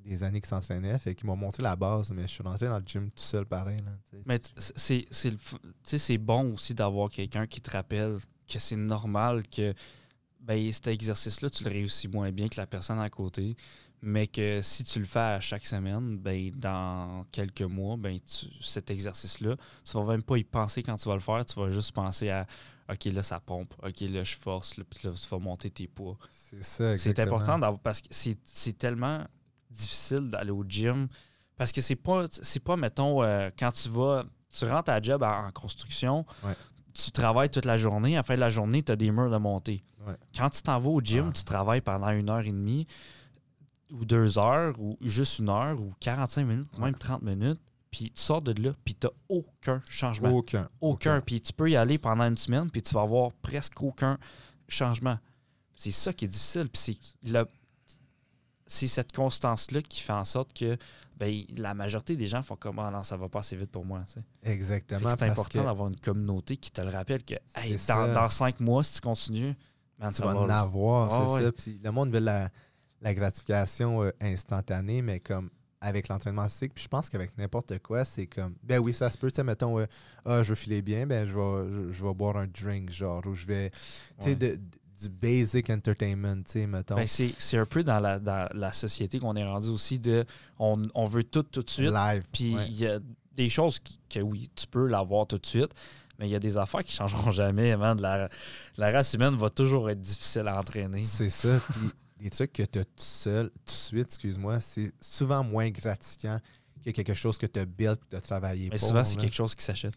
des années qu'il s'entraînait. Fait qu'il m'a montré la base, mais je suis rentré dans le gym tout seul pareil. Là, tu sais. Mais t- c'est c'est le f- tu sais, c'est bon aussi d'avoir quelqu'un qui te rappelle que c'est normal que ben, cet exercice-là, tu le réussis moins bien que la personne à côté. Mais que si tu le fais à chaque semaine, ben, dans quelques mois, ben, tu- cet exercice-là, tu vas même pas y penser quand tu vas le faire. Tu vas juste penser à OK, là, ça pompe. OK, là, je force. Là, puis là, tu vas monter tes poids. C'est ça, C'est important parce que c'est tellement difficile d'aller au gym parce que c'est pas pas mettons euh, quand tu vas tu rentres à job en, en construction Ouais. tu travailles toute la journée à la fin de la journée tu as des murs de montée Ouais. quand tu t'en vas au gym Ah. tu travailles pendant une heure et demie ou deux heures ou juste une heure ou 45 minutes ou même 30 minutes puis tu sors de là puis tu aucun changement Aucun. aucun. Puis tu peux y aller pendant une semaine, puis tu vas avoir presque aucun changement. C'est ça qui est difficile. Puis c'est cette constance-là qui fait en sorte que ben, la majorité des gens font comme Ah non, ça va pas assez vite pour moi. tu sais. Exactement. C'est important d'avoir une communauté qui te le rappelle que hey, dans, cinq mois, si tu continues, man, tu ça vas va- en avoir, Ah c'est ouais. ça. Puis le monde veut la, la gratification euh, instantanée, mais comme avec l'entraînement physique, puis je pense qu'avec n'importe quoi, c'est comme, ben oui, ça se peut, tu sais, mettons, euh, ah, je veux filer bien, ben je vais, je, je vais boire un drink, genre, ou je vais, tu sais, Ouais. de- de- du basic entertainment, tu sais, mettons. Ben, c'est un peu dans la, dans la société qu'on est rendu aussi de on, on veut tout tout de suite. live. Puis ouais. il y a des choses qui- que oui, tu peux l'avoir tout de suite, mais il y a des affaires qui changeront jamais. man. La, la race humaine va toujours être difficile à entraîner. C'est ça. Puis des trucs que tu as tout seul, tout de suite, excuse-moi, c'est souvent moins gratifiant que quelque chose que tu as build et tu as travaillé Mais pour. souvent, c'est quelque chose qui s'achète.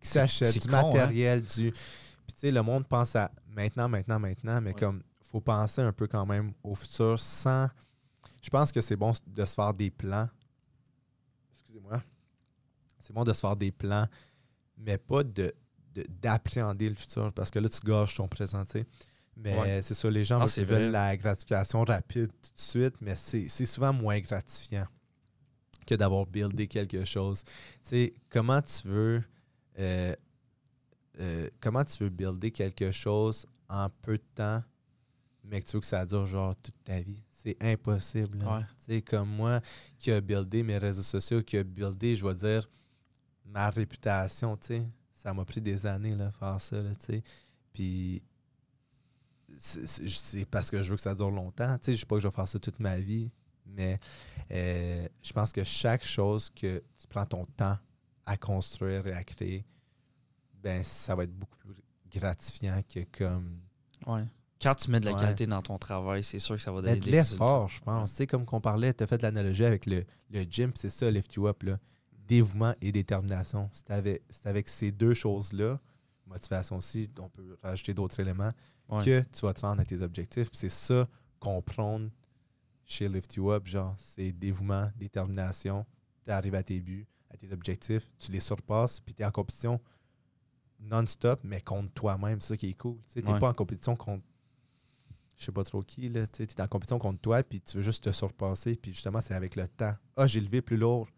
qui s'achètent, c'est du con, hein? matériel, du. Puis tu sais, le monde pense à maintenant, maintenant, maintenant, mais Ouais. comme faut penser un peu quand même au futur sans. Je pense que c'est bon de se faire des plans. Excusez-moi. C'est bon de se faire des plans, mais pas de de- d'appréhender le futur parce que là, tu gâches ton présent. Mais Ouais. c'est ça, les gens Ah, veulent- la gratification rapide tout de suite, mais c'est souvent moins gratifiant que d'avoir buildé quelque chose. Tu sais, comment tu veux euh, euh, comment tu veux builder quelque chose en peu de temps, mais que tu veux que ça dure genre toute ta vie? c'est impossible. Ouais. Tu sais, comme moi qui a buildé mes réseaux sociaux, qui a buildé, je vais dire, ma réputation, tu sais. Ça m'a pris des années, là, faire ça, là, tu sais. Puis, c'est- c'est c'est parce que je veux que ça dure longtemps. Tu sais, je sais pas que je vais faire ça toute ma vie, mais euh, je pense que chaque chose que tu prends ton temps à construire et à créer, ben ça va être beaucoup plus gratifiant que comme Ouais. Quand tu mets de la Ouais. qualité dans ton travail, c'est sûr que ça va donner de l'effort, je pense. Tu sais, comme qu'on parlait, tu as fait de l'analogie avec le, le gym, c'est ça, Lift You Up, là. Dévouement et détermination. C'est avec, c'est avec ces deux choses-là, motivation aussi, on peut rajouter d'autres éléments, Ouais. que tu vas te rendre à tes objectifs. C'est ça qu'on prône chez Lift You Up, genre, c'est dévouement, détermination. Tu arrives à tes buts, à tes objectifs, tu les surpasses, puis tu es en compétition non-stop, mais contre toi-même. C'est ça qui est cool. Tu n'es Ouais. pas en compétition contre je sais pas trop qui, là. Tu es en compétition contre toi, puis tu veux juste te surpasser, puis justement, c'est avec le temps. Ah, j'ai levé plus lourd.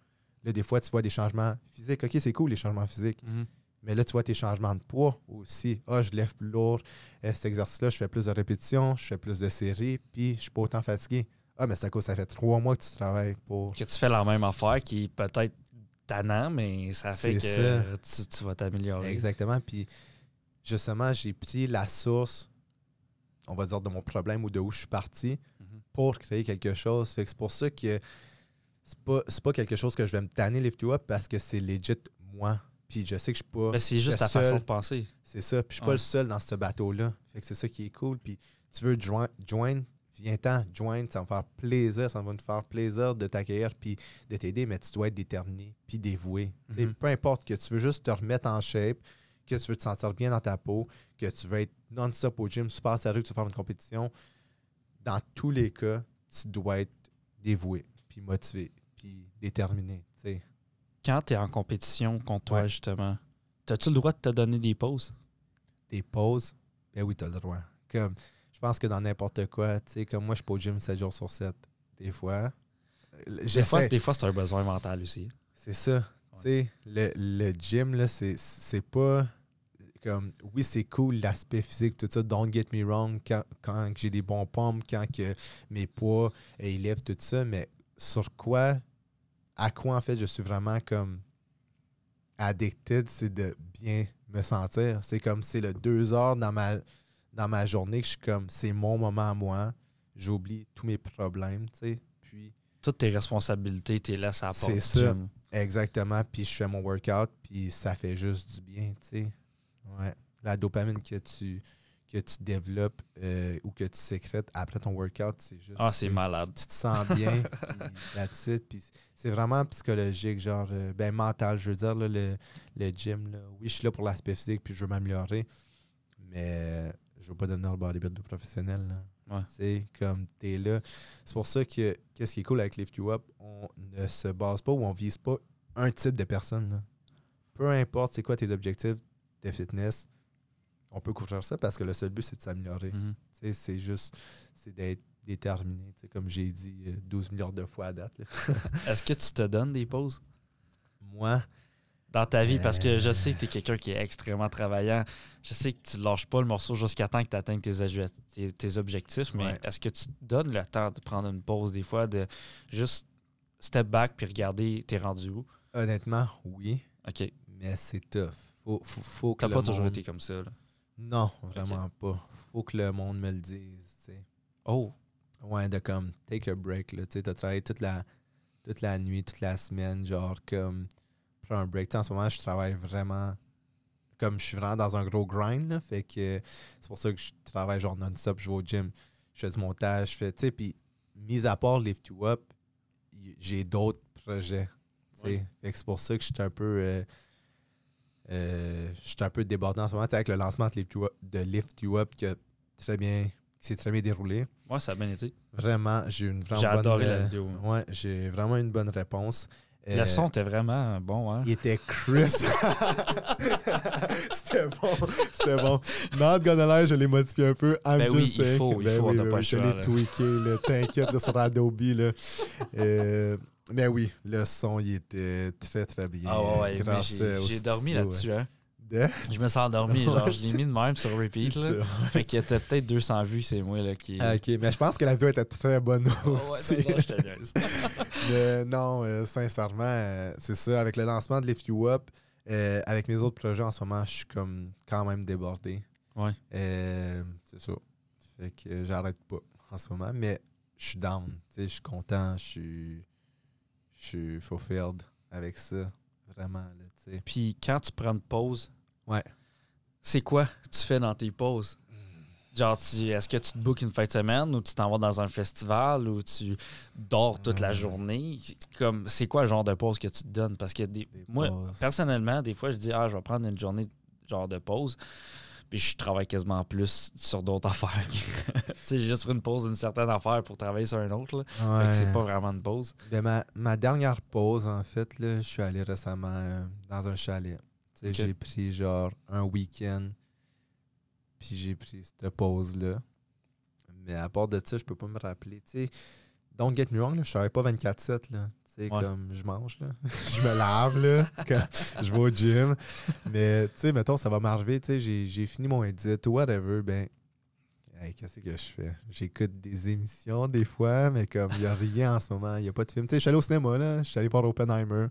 Là, des fois, tu vois des changements physiques. OK, c'est cool, les changements physiques. Mhm. Mais là, tu vois tes changements de poids aussi. Ah, je lève plus lourd. Euh, cet exercice-là, je fais plus de répétitions, je fais plus de séries, puis je suis pas autant fatigué. Ah, mais c'est à cause ça fait trois mois que tu travailles pour. Que tu fais la même affaire qui est peut-être tannant, mais ça fait que tu, tu vas t'améliorer. Exactement. Puis justement, j'ai pris la source, on va dire, de mon problème ou de où je suis parti Mhm. pour créer quelque chose. Fait que c'est pour ça que c'est pas, pas quelque chose que je vais me tanner lift you up parce que c'est legit moi. Puis je sais que je suis pas. Mais c'est juste ta seul. façon de penser. C'est ça. Puis je suis pas Ouais. le seul dans ce bateau-là. Fait que c'est ça qui est cool. Puis tu veux join- joindre, viens-t'en, joindre, ça va me faire plaisir, ça va me faire plaisir de t'accueillir puis de t'aider, mais tu dois être déterminé puis dévoué. Mhm. Peu importe que tu veux juste te remettre en shape, que tu veux te sentir bien dans ta peau, que tu veux être non-stop au gym, super sérieux, que tu veux faire une compétition, dans tous les cas, tu dois être dévoué, puis motivé, puis déterminé. Quand tu es en compétition contre toi, Ouais. justement, as-tu le droit de te donner des pauses? Des pauses, ben oui, tu as le droit. Comme, je pense que dans n'importe quoi, tu sais, comme moi, je suis pas au gym 7 jours sur 7. Des fois. Euh, Des fois, J'essaie. des fois c'est un besoin mental aussi. C'est ça. Tu sais, le, le gym, là, c'est, pas comme. Oui, c'est cool l'aspect physique, tout ça. Don't get me wrong. Quand, quand j'ai des bons pompes, quand que mes poids élèvent, tout ça. Mais sur quoi, à quoi en fait je suis vraiment comme addicted, c'est de bien me sentir. C'est comme c'est le deux heures dans ma, dans ma journée que je suis comme c'est mon moment à moi. J'oublie tous mes problèmes, tu sais. Puis Toutes tes responsabilités, tu les laisses à la porte C'est ça. gym. Exactement. Puis je fais mon workout, puis ça fait juste du bien, tu sais. Ouais. La dopamine que tu, que tu développes euh, ou que tu sécrètes après ton workout, c'est juste. Ah, c'est malade. Tu te sens bien, <laughs> puis c'est vraiment psychologique, genre, euh, ben mental, je veux dire, là, le, le gym. Là. Oui, je suis là pour l'aspect physique, puis je veux m'améliorer, mais euh, je veux pas devenir le bodybuilder professionnel. Là. Ouais. Tu sais, comme t'es là. C'est pour ça que qu'est-ce qui est cool avec Lift You Up, on ne se base pas ou on vise pas un type de personne. là. Peu importe c'est quoi tes objectifs de fitness, on peut couvrir ça parce que le seul but c'est de s'améliorer. Mhm. C'est juste c'est d'être déterminé. Comme j'ai dit euh, 12 milliards de fois à date. <laughs> Est-ce que tu te donnes des pauses? Moi, dans ta vie? Parce que je Euh. sais que tu es quelqu'un qui est extrêmement travaillant. Je sais que tu lâches pas le morceau jusqu'à temps que tu atteignes tes, tes- tes objectifs, mais Ouais. est-ce que tu te donnes le temps de prendre une pause des fois, de juste step back puis regarder t'es rendu où? honnêtement, oui, OK. mais c'est tough. Faut, faut, faut que le pas toujours été comme ça. Là. Non, vraiment pas. Faut que le monde me le dise. tu sais. Oh, Ouais, de comme take a break. Tu sais, t'as travaillé toute la, toute la nuit, toute la semaine, genre comme prends un break. Tu sais, en ce moment, je travaille vraiment comme je suis vraiment dans un gros grind. là, fait que c'est pour ça que je travaille genre non-stop, je vais au gym, je fais du montage, je fais, tu sais, puis mis à part Lift You Up, j'ai d'autres projets. tu sais. Ouais. Fait que c'est pour ça que je suis un peu. euh, euh, je suis un peu débordé en ce moment. Avec le lancement de Lift You Up, qui très bien, qui s'est très bien déroulé. moi, ça a bien été. Vraiment, j'ai une vraiment J'ai bonne, adoré la euh, vidéo. Ouais, j'ai vraiment une bonne réponse. Le Euh, son était vraiment bon. Hein? il était crisp. <laughs> c'était bon, c'était bon. Not gonna lie, je l'ai modifié un peu. I'm Ben just oui, il il on n'a pas le Je l'ai tweaké. T'inquiète, sur Adobe, là. <laughs> Euh, mais oui, le son, il était très, très bien. Ah ouais, ouais, mais grâce j'ai euh, j'ai dormi là-dessus. Hein? De... Je me suis endormi, genre, Ouais, je l'ai <laughs> mis de même sur repeat, là. Fait qu'il y a peut-être 200 vues, c'est moi, là, qui... Ah, ok, mais je pense que la vidéo était très bonne Oh, ouais, aussi. non, non. <laughs> Mais non, euh, sincèrement, euh, c'est ça. Avec le lancement de Lift You Up, euh, avec mes autres projets en ce moment, je suis comme quand même débordé. Ouais. C'est ça. Fait que j'arrête pas en ce moment, mais je suis down. tu sais, Je suis content, je suis je suis fulfilled avec ça. Vraiment, là, tu sais. Puis quand tu prends une pause, Ouais. c'est quoi que tu fais dans tes pauses? Genre, tu- est-ce que tu te bookes une fin de semaine ou tu t'en vas dans un festival ou tu dors toute la Hmm. journée? Comme, c'est quoi le genre de pause que tu te donnes? Parce que des- Des moi, pauses. personnellement, des fois, je dis, ah, je vais prendre une journée genre de pause. Puis je travaille quasiment plus sur d'autres <laughs> affaires. <laughs> tu sais, juste pour une pause d'une certaine affaire pour travailler sur un autre. Que c'est Ouais. pas vraiment une pause. Ben, ma, ma dernière pause, en fait, là, je suis allé récemment euh, dans un chalet. J'ai pris genre un week-end, puis j'ai pris cette pause-là. Mais à part de ça, je peux pas me rappeler. Tu sais, don't get me wrong, là, je travaille pas 24-7. Ouais. comme je mange, là. <laughs> je me lave, là, <laughs> quand je vais au gym. Mais, tu sais, mettons, ça va m'arriver, tu sais, j'ai, fini mon edit ou whatever, ben, hey, qu'est-ce que je fais? J'écoute des émissions des fois, mais comme il n'y a rien en ce moment, il n'y a pas de film. Tu sais, je suis allé au cinéma, là, je suis allé voir Oppenheimer.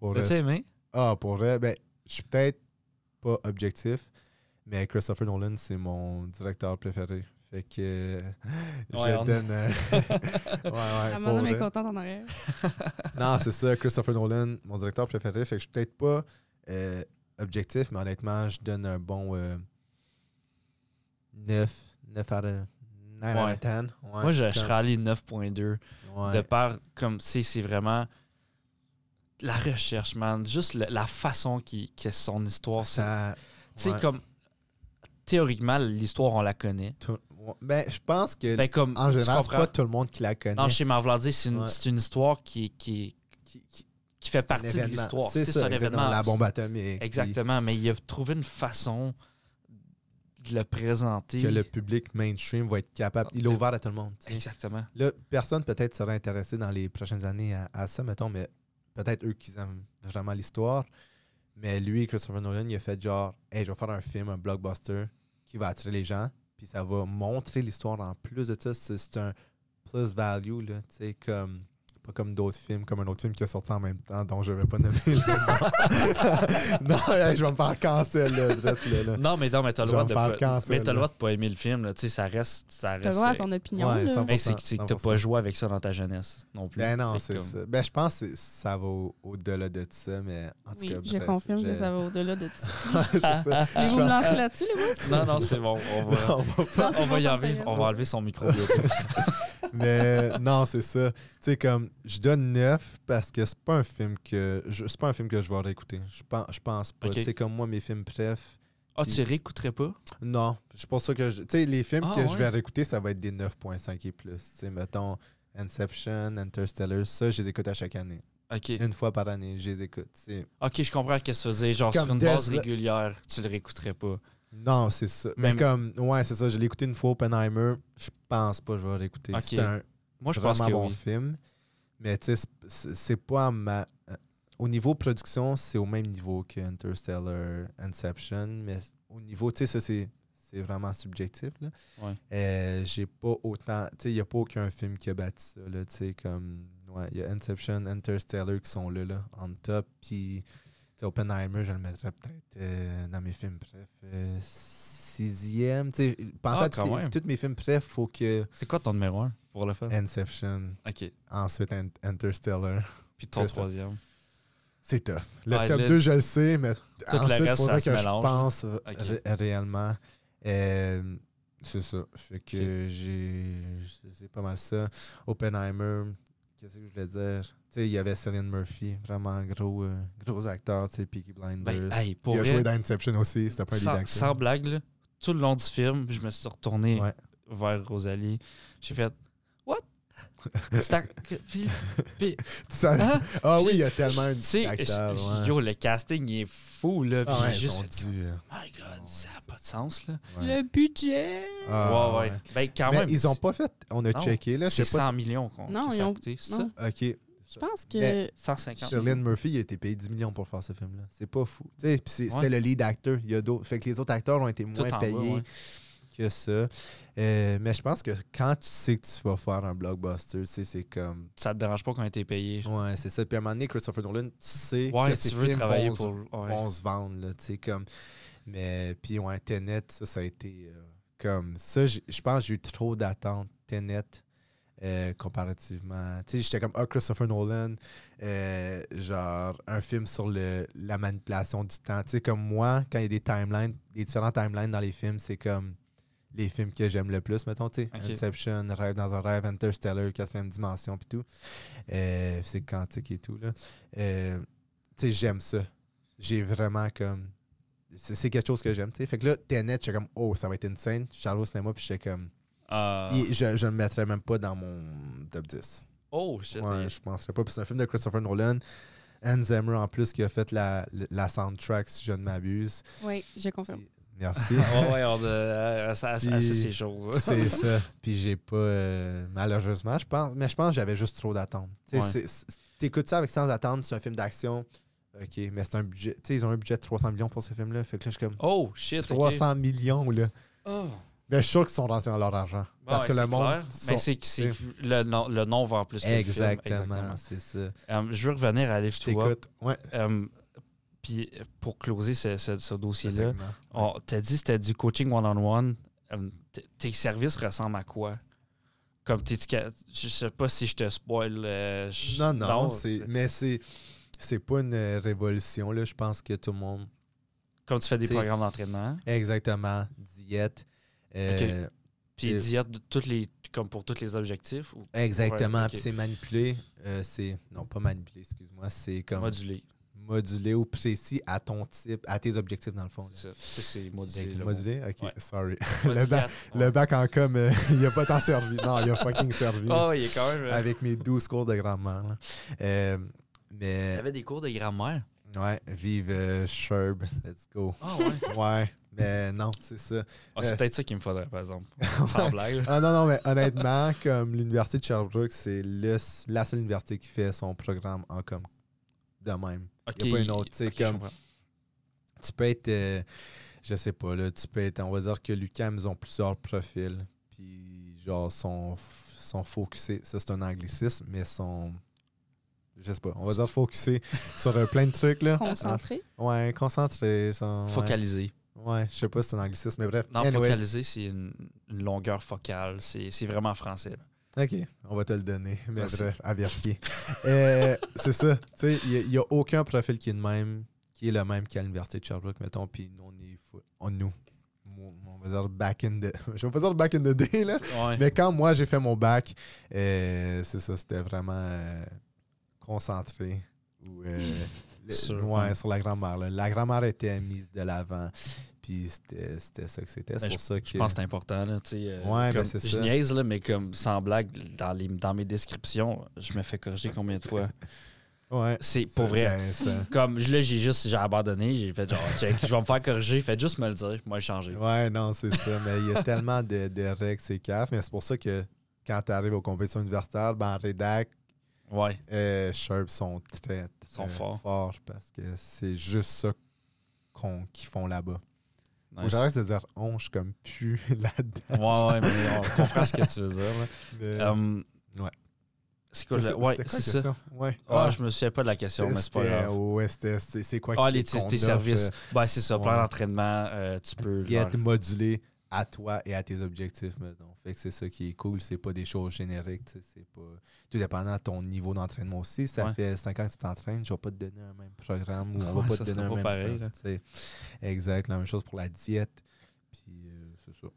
T'as-tu aimé? Ah, pour vrai, ben, je suis peut-être pas objectif, mais Christopher Nolan, c'est mon directeur préféré. Fait que euh, je Ouais, donne. euh, <laughs> <laughs> ouais, ouais, La pour madame est vrai. contente en arrière. <laughs> Non, c'est ça, Christopher Nolan, mon directeur préféré. Fait que je suis peut-être pas euh, objectif, mais honnêtement, je donne un bon euh, 9, 9 out of 9 out Ouais. of 10. Ouais, Moi, je, je serais allé 9.2. ouais. De par, comme, sais, c'est vraiment la recherche, man. Juste le- la façon qui, que son histoire. Tu sais, ouais, comme, théoriquement, l'histoire, on la connaît. tout-. Ben, je pense que Ben, comme, en général, c'est pas tout le monde qui la connaît. Non, chez Marvelardier, c'est une, Ouais. c'est une histoire qui, qui, qui, qui- fait partie de l'histoire. C'est ça, un événement. La bombe atomique. puis Exactement, mais il a trouvé une façon de le présenter. Que le public mainstream va être capable. Il est ouvert à tout le monde. Exactement. Là, personne peut-être serait intéressé dans les prochaines années à, à ça, mettons, mais peut-être eux qui aiment vraiment l'histoire. Mais lui, Christopher Nolan, il a fait genre, hey, je vais faire un film, un blockbuster qui va attirer les gens, puis ça va montrer l'histoire en plus de ça. C'est un plus value, là, tu sais, comme. Pas comme d'autres films, comme un autre film qui est sorti en même temps, dont je ne vais pas nommer le nom. <laughs> non, je vais me faire cancel, là, là, là. Non, mais non, mais t'as le droit de pas, cancel, mais t'as là. le droit de pas aimer le film, là. Tu sais, ça reste, ça T'as le reste. droit à ton opinion. Ouais, là. ça mais c'est que t'as 100%. pas joué avec ça dans ta jeunesse non plus. Ben non, c'est comme- ça. Ben, je pense que ça va au- au-delà de ça, mais en tout Oui, cas. je bref, confirme que ça va au-delà de ça. <laughs> c'est ça. Vous me lancez là-dessus, les? Non, non, c'est bon. On va, On y enlever, on va enlever son micro. <laughs> mais non, c'est ça. Tu sais, comme, je donne 9 parce que c'est pas un film que. je- C'est pas un film que je vais réécouter. Je pense, je pense pas. Tu sais, comme moi, mes films préf. Ah, tu réécouterais pas? Non, pour ça que je. Tu sais, les films Ah, que je vais réécouter, ça va être des 9.5 et plus. Tu sais, mettons Inception, Interstellar, ça, je les écoute à chaque année. Une fois par année, je les écoute. Ok, je comprends ce que tu faisais. Genre, Comme sur une base régulière, tu le réécouterais pas. Non, c'est ça. Mais Même- comme, ouais, c'est ça. Je l'ai écouté une fois, Oppenheimer. Je pense pas que je vais réécouter. Ok. C'est un Moi, je pense vraiment que bon oui. film. Mais tu sais, c'est- c'est c'est pas à ma. euh, Au niveau production, c'est au même niveau que Interstellar, Inception. Mais au niveau, tu sais, ça, c'est. C'est vraiment subjectif. Là. Ouais. Euh, J'ai pas autant. Tu sais, il n'y a pas aucun film qui a battu ça. là, Tu sais, comme. Ouais, il y a Inception, Interstellar qui sont là, là, en top. Puis, Oppenheimer, je le mettrais peut-être euh, dans mes films bref. euh, sixième. Tu sais, pensez Ah, à tous, mes films bref, faut que. C'est quoi ton numéro 1 pour le faire? Inception, Ok. ensuite In- Interstellar. Puis ton troisième. C'est tough. Le top le- 2, je le sais, mais le ensuite, il faudrait ça que je pense réellement. Euh, c'est ça. Fait que j'ai. C'est pas mal ça. Oppenheimer, qu'est-ce que je voulais dire? Tu sais, il y avait Cillian Murphy, vraiment gros, euh, gros acteur, tu sais, Peaky Blinders. Ben, hey, pour il a vrai, joué dans Inception aussi, c'était pas un sans, sans blague, là, tout le long du film, je me suis retourné Ouais. vers Rosalie. J'ai fait puis- puis- Ça- hein? ah oui, il y a tellement Tu sais, d'acteurs. je- ouais. yo, le casting il est fou, là. Ah ouais, j'ai ils juste euh, My God, ça n'a pas de sens, là. ouais. Le budget! Ah, ouais, ouais. Ben, quand Mais même. ils ont pas fait. On a Non, checké, là. Je C'est sais pas 100 millions qu'on Non, ils ont- coûté, non. ça? Ok. Je pense que. Mais- 150 Cillian Murphy, il a été payé 10 millions pour faire ce film-là. C'est pas fou. Tu sais, puis c'est- c'était Ouais. le lead actor. Il y a d'autres. Fait que les autres acteurs ont été Tout moins payés ouais. Que ça. Euh, mais je pense que quand tu sais que tu vas faire un blockbuster, tu sais, c'est comme. Ça te dérange pas qu'on ait été payé. Ouais, c'est ça. Puis à un moment donné, Christopher Nolan, tu sais Ouais, que tu veux films travailler vont, pour. se- ouais. vont se vendre, là, tu sais, comme. Mais, puis, ouais, Tenet, ça, ça a été euh, comme. Ça, je pense que j'ai eu trop d'attentes. Tenet, euh, comparativement. Tu sais, j'étais comme, ah, Christopher Nolan, euh, genre, un film sur le, la manipulation du temps. Tu sais, comme moi, quand il y a des timelines, des différents timelines dans les films, c'est comme les films que j'aime le plus, mettons, tu sais. Ok. Inception, Rêve dans un rêve, Interstellar, quatrième dimension, puis tout. Euh, c'est quantique et tout, là. Euh, tu sais, j'aime ça. J'ai vraiment comme. C'est c'est quelque chose que j'aime, tu sais. Fait que là, Tenet, j'étais comme, oh, ça va être insane. Je suis allé au cinéma, puis j'étais comme. Ah. Je, je le mettrais même pas dans mon top 10. Oh, shit. Ouais, je penserais pas. Puis c'est un film de Christopher Nolan. Hans Zimmer, en plus, qui a fait la, la soundtrack, si je ne m'abuse. Oui, je confirme. Merci. ouais, ouais, on a assez, ces choses. c'est <laughs> ça. Puis j'ai pas. euh, malheureusement, je pense. Mais je pense que j'avais juste trop d'attentes. T'écoutes ça avec sans attendre, c'est un film d'action. OK, mais c'est un budget. Tu sais, ils ont un budget de 300 millions pour ce film-là. Fait que là, je suis comme. Oh, shit. ok. 300 millions, là. Oh. Mais je suis sûr qu'ils sont rentrés dans leur argent. Parce Ouais, que le monde. sont- Mais c'est le nom, le nom vend plus que. Exactement, c'est ça. Euh, je veux revenir à Je Lift to Up. t'écoute. Ouais. Euh, Puis pour closer ce, ce- ce ce dossier-là, on t'a dit que c'était du coaching one-on-one. Euh, tes services ressemblent à quoi? Comme t'es je sais pas si je te spoil. euh, je- Non, non, mais c'est, c'est pas une euh, révolution. Là. Je pense que tout le monde. Comme tu fais des programmes d'entraînement? Exactement. Diète. euh, Puis Euh, diète de toutes les, comme pour tous les objectifs ou Exactement. Ouais. Puis c'est manipulé. euh, c'est, non, pas manipulé, excuse-moi. C'est comme modulé. Modulé ou précis à ton type, à tes objectifs dans le fond. C'est ça. Ça, c'est modulé. Modulé? Ok, Ouais. sorry. <laughs> le, bac, le bac en com, euh, <laughs> il a pas tant servi. Non, il a fucking servi. Oh, il est quand même. euh, Avec mes 12 cours de grammaire. Euh, mais, T'avais des cours de grammaire? ouais, vive euh, Sherb. Let's go. Ah ouais. <laughs> Ouais, mais non, c'est ça. Ah, c'est Euh. peut-être ça qu'il me faudrait, par exemple. Sans blague. Ah non, non, mais honnêtement, comme l'Université de Sherbrooke, c'est le- la seule université qui fait son programme en com. De même. Ok, y a pas une autre, comme-. Tu peux être, euh, je sais pas, là, tu peux être, on va dire que l'UQAM, ils ont plusieurs profils. Puis, genre, sont, sont focusés, ça c'est un anglicisme, mais sont, je sais pas, on va dire focusés <laughs> sur euh, plein de trucs, là. Concentré. Ouais, concentrés. sont- ouais. Focaliser. Ouais, je sais pas si c'est un anglicisme, mais bref. Non, focaliser, c'est une, une longueur focale. C'est c'est vraiment français. là. OK, on va te le donner. Mais <laughs> Merci. bref, à vérifier. Euh, c'est ça. Tu sais, il n'y a, aucun profil qui est, le même, qui est le même qu'à l'Université de Sherbrooke, mettons. Puis nous, on est on, nous. On va dire back in the. <laughs> Je vais pas dire back in the day, là. Ouais. Mais quand moi, j'ai fait mon bac, euh, c'est ça, c'était vraiment euh, concentré. Ou, euh, le- Sur- ouais, sur la là. La grammaire était mise de l'avant. Puis c'était ça que c'était. C'est Ben, pour ça que. Je pense que c'est important. Là, euh, Ouais, ben, c'est je niaise, là, mais comme sans blague, dans, les, dans mes descriptions, je me fais corriger combien de fois? <laughs> Ouais. C'est pour vrai. Comme je- là, j'ai juste j'ai abandonné, j'ai fait genre, <laughs> check, je vais me faire corriger, faites juste me le dire, moi, j'ai changé. Ouais, non, c'est ça. Mais il y a tellement de, de règles, c'est caf. Mais c'est pour ça que quand tu arrives aux compétitions universitaires, ben, en rédac, Ouais. euh, Sherb sont très, très Sont forts. parce que c'est juste ça qu'on- qu'ils font là-bas. Nice. j'arrête de dire on, je suis comme plus <laughs> là-dedans. Ouais, ouais, mais on comprend ce que tu veux dire. là. <laughs> Mais- Euh, ouais. C'est quoi, ça, ouais, quoi c'est la ça. question? Ouais. Ah, je me souviens pas de la question, mais c'est pas grave. Ouais, c'était c'est c'est quoi Ah, les tes, services. euh, Ben, c'est ça, plan ouais. d'entraînement, euh, tu peux. y être genre- modulé à toi et à tes objectifs, mettons. Fait que c'est ça qui est cool. C'est pas des choses génériques. C'est pas. Tout dépendant de ton niveau d'entraînement aussi. Ça Ouais. fait 5 ans que tu t'entraînes, je vais pas te donner un même programme ou on va Ouais, pas te donner un pas même pareil, programme. Exact. La même chose pour la diète. Puis euh, c'est ça.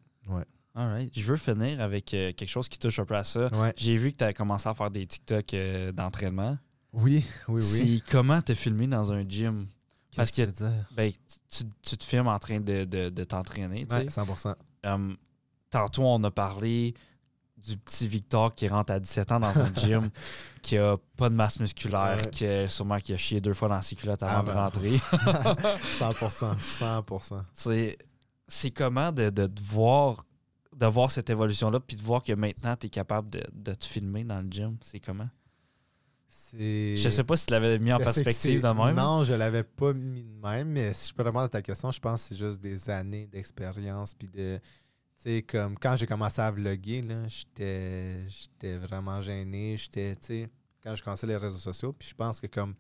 Alright. Je veux finir avec euh, quelque chose qui touche un peu à ça. Ouais. J'ai vu que tu as commencé à faire des TikTok euh, d'entraînement. Oui, oui, oui. C'est comment te filmer dans un gym? parce Qu'est-ce que- tu veux dire? Ben, tu, tu te filmes en train de, de- de t'entraîner. Ouais, 100%. Um, tantôt, on a parlé du petit Victor qui rentre à 17 ans dans un <laughs> gym, qui a pas de masse musculaire, Ouais. qui a sûrement qui a chié deux fois dans ses culottes avant Ah de ben. rentrer. <laughs> 100%. 100%. C'est c'est comment de, de voir de voir cette évolution-là, puis de voir que maintenant, tu es capable de, de te filmer dans le gym? C'est comment? Je sais pas si tu l'avais mis en que perspective de même. Non, je l'avais pas mis de même, mais si je peux répondre à ta question, je pense que c'est juste des années d'expérience. Puis de. Tu sais, comme quand j'ai commencé à vlogger, j'étais, j'étais vraiment gêné. J'étais, tu sais, quand je commençais les réseaux sociaux, puis je pense que comme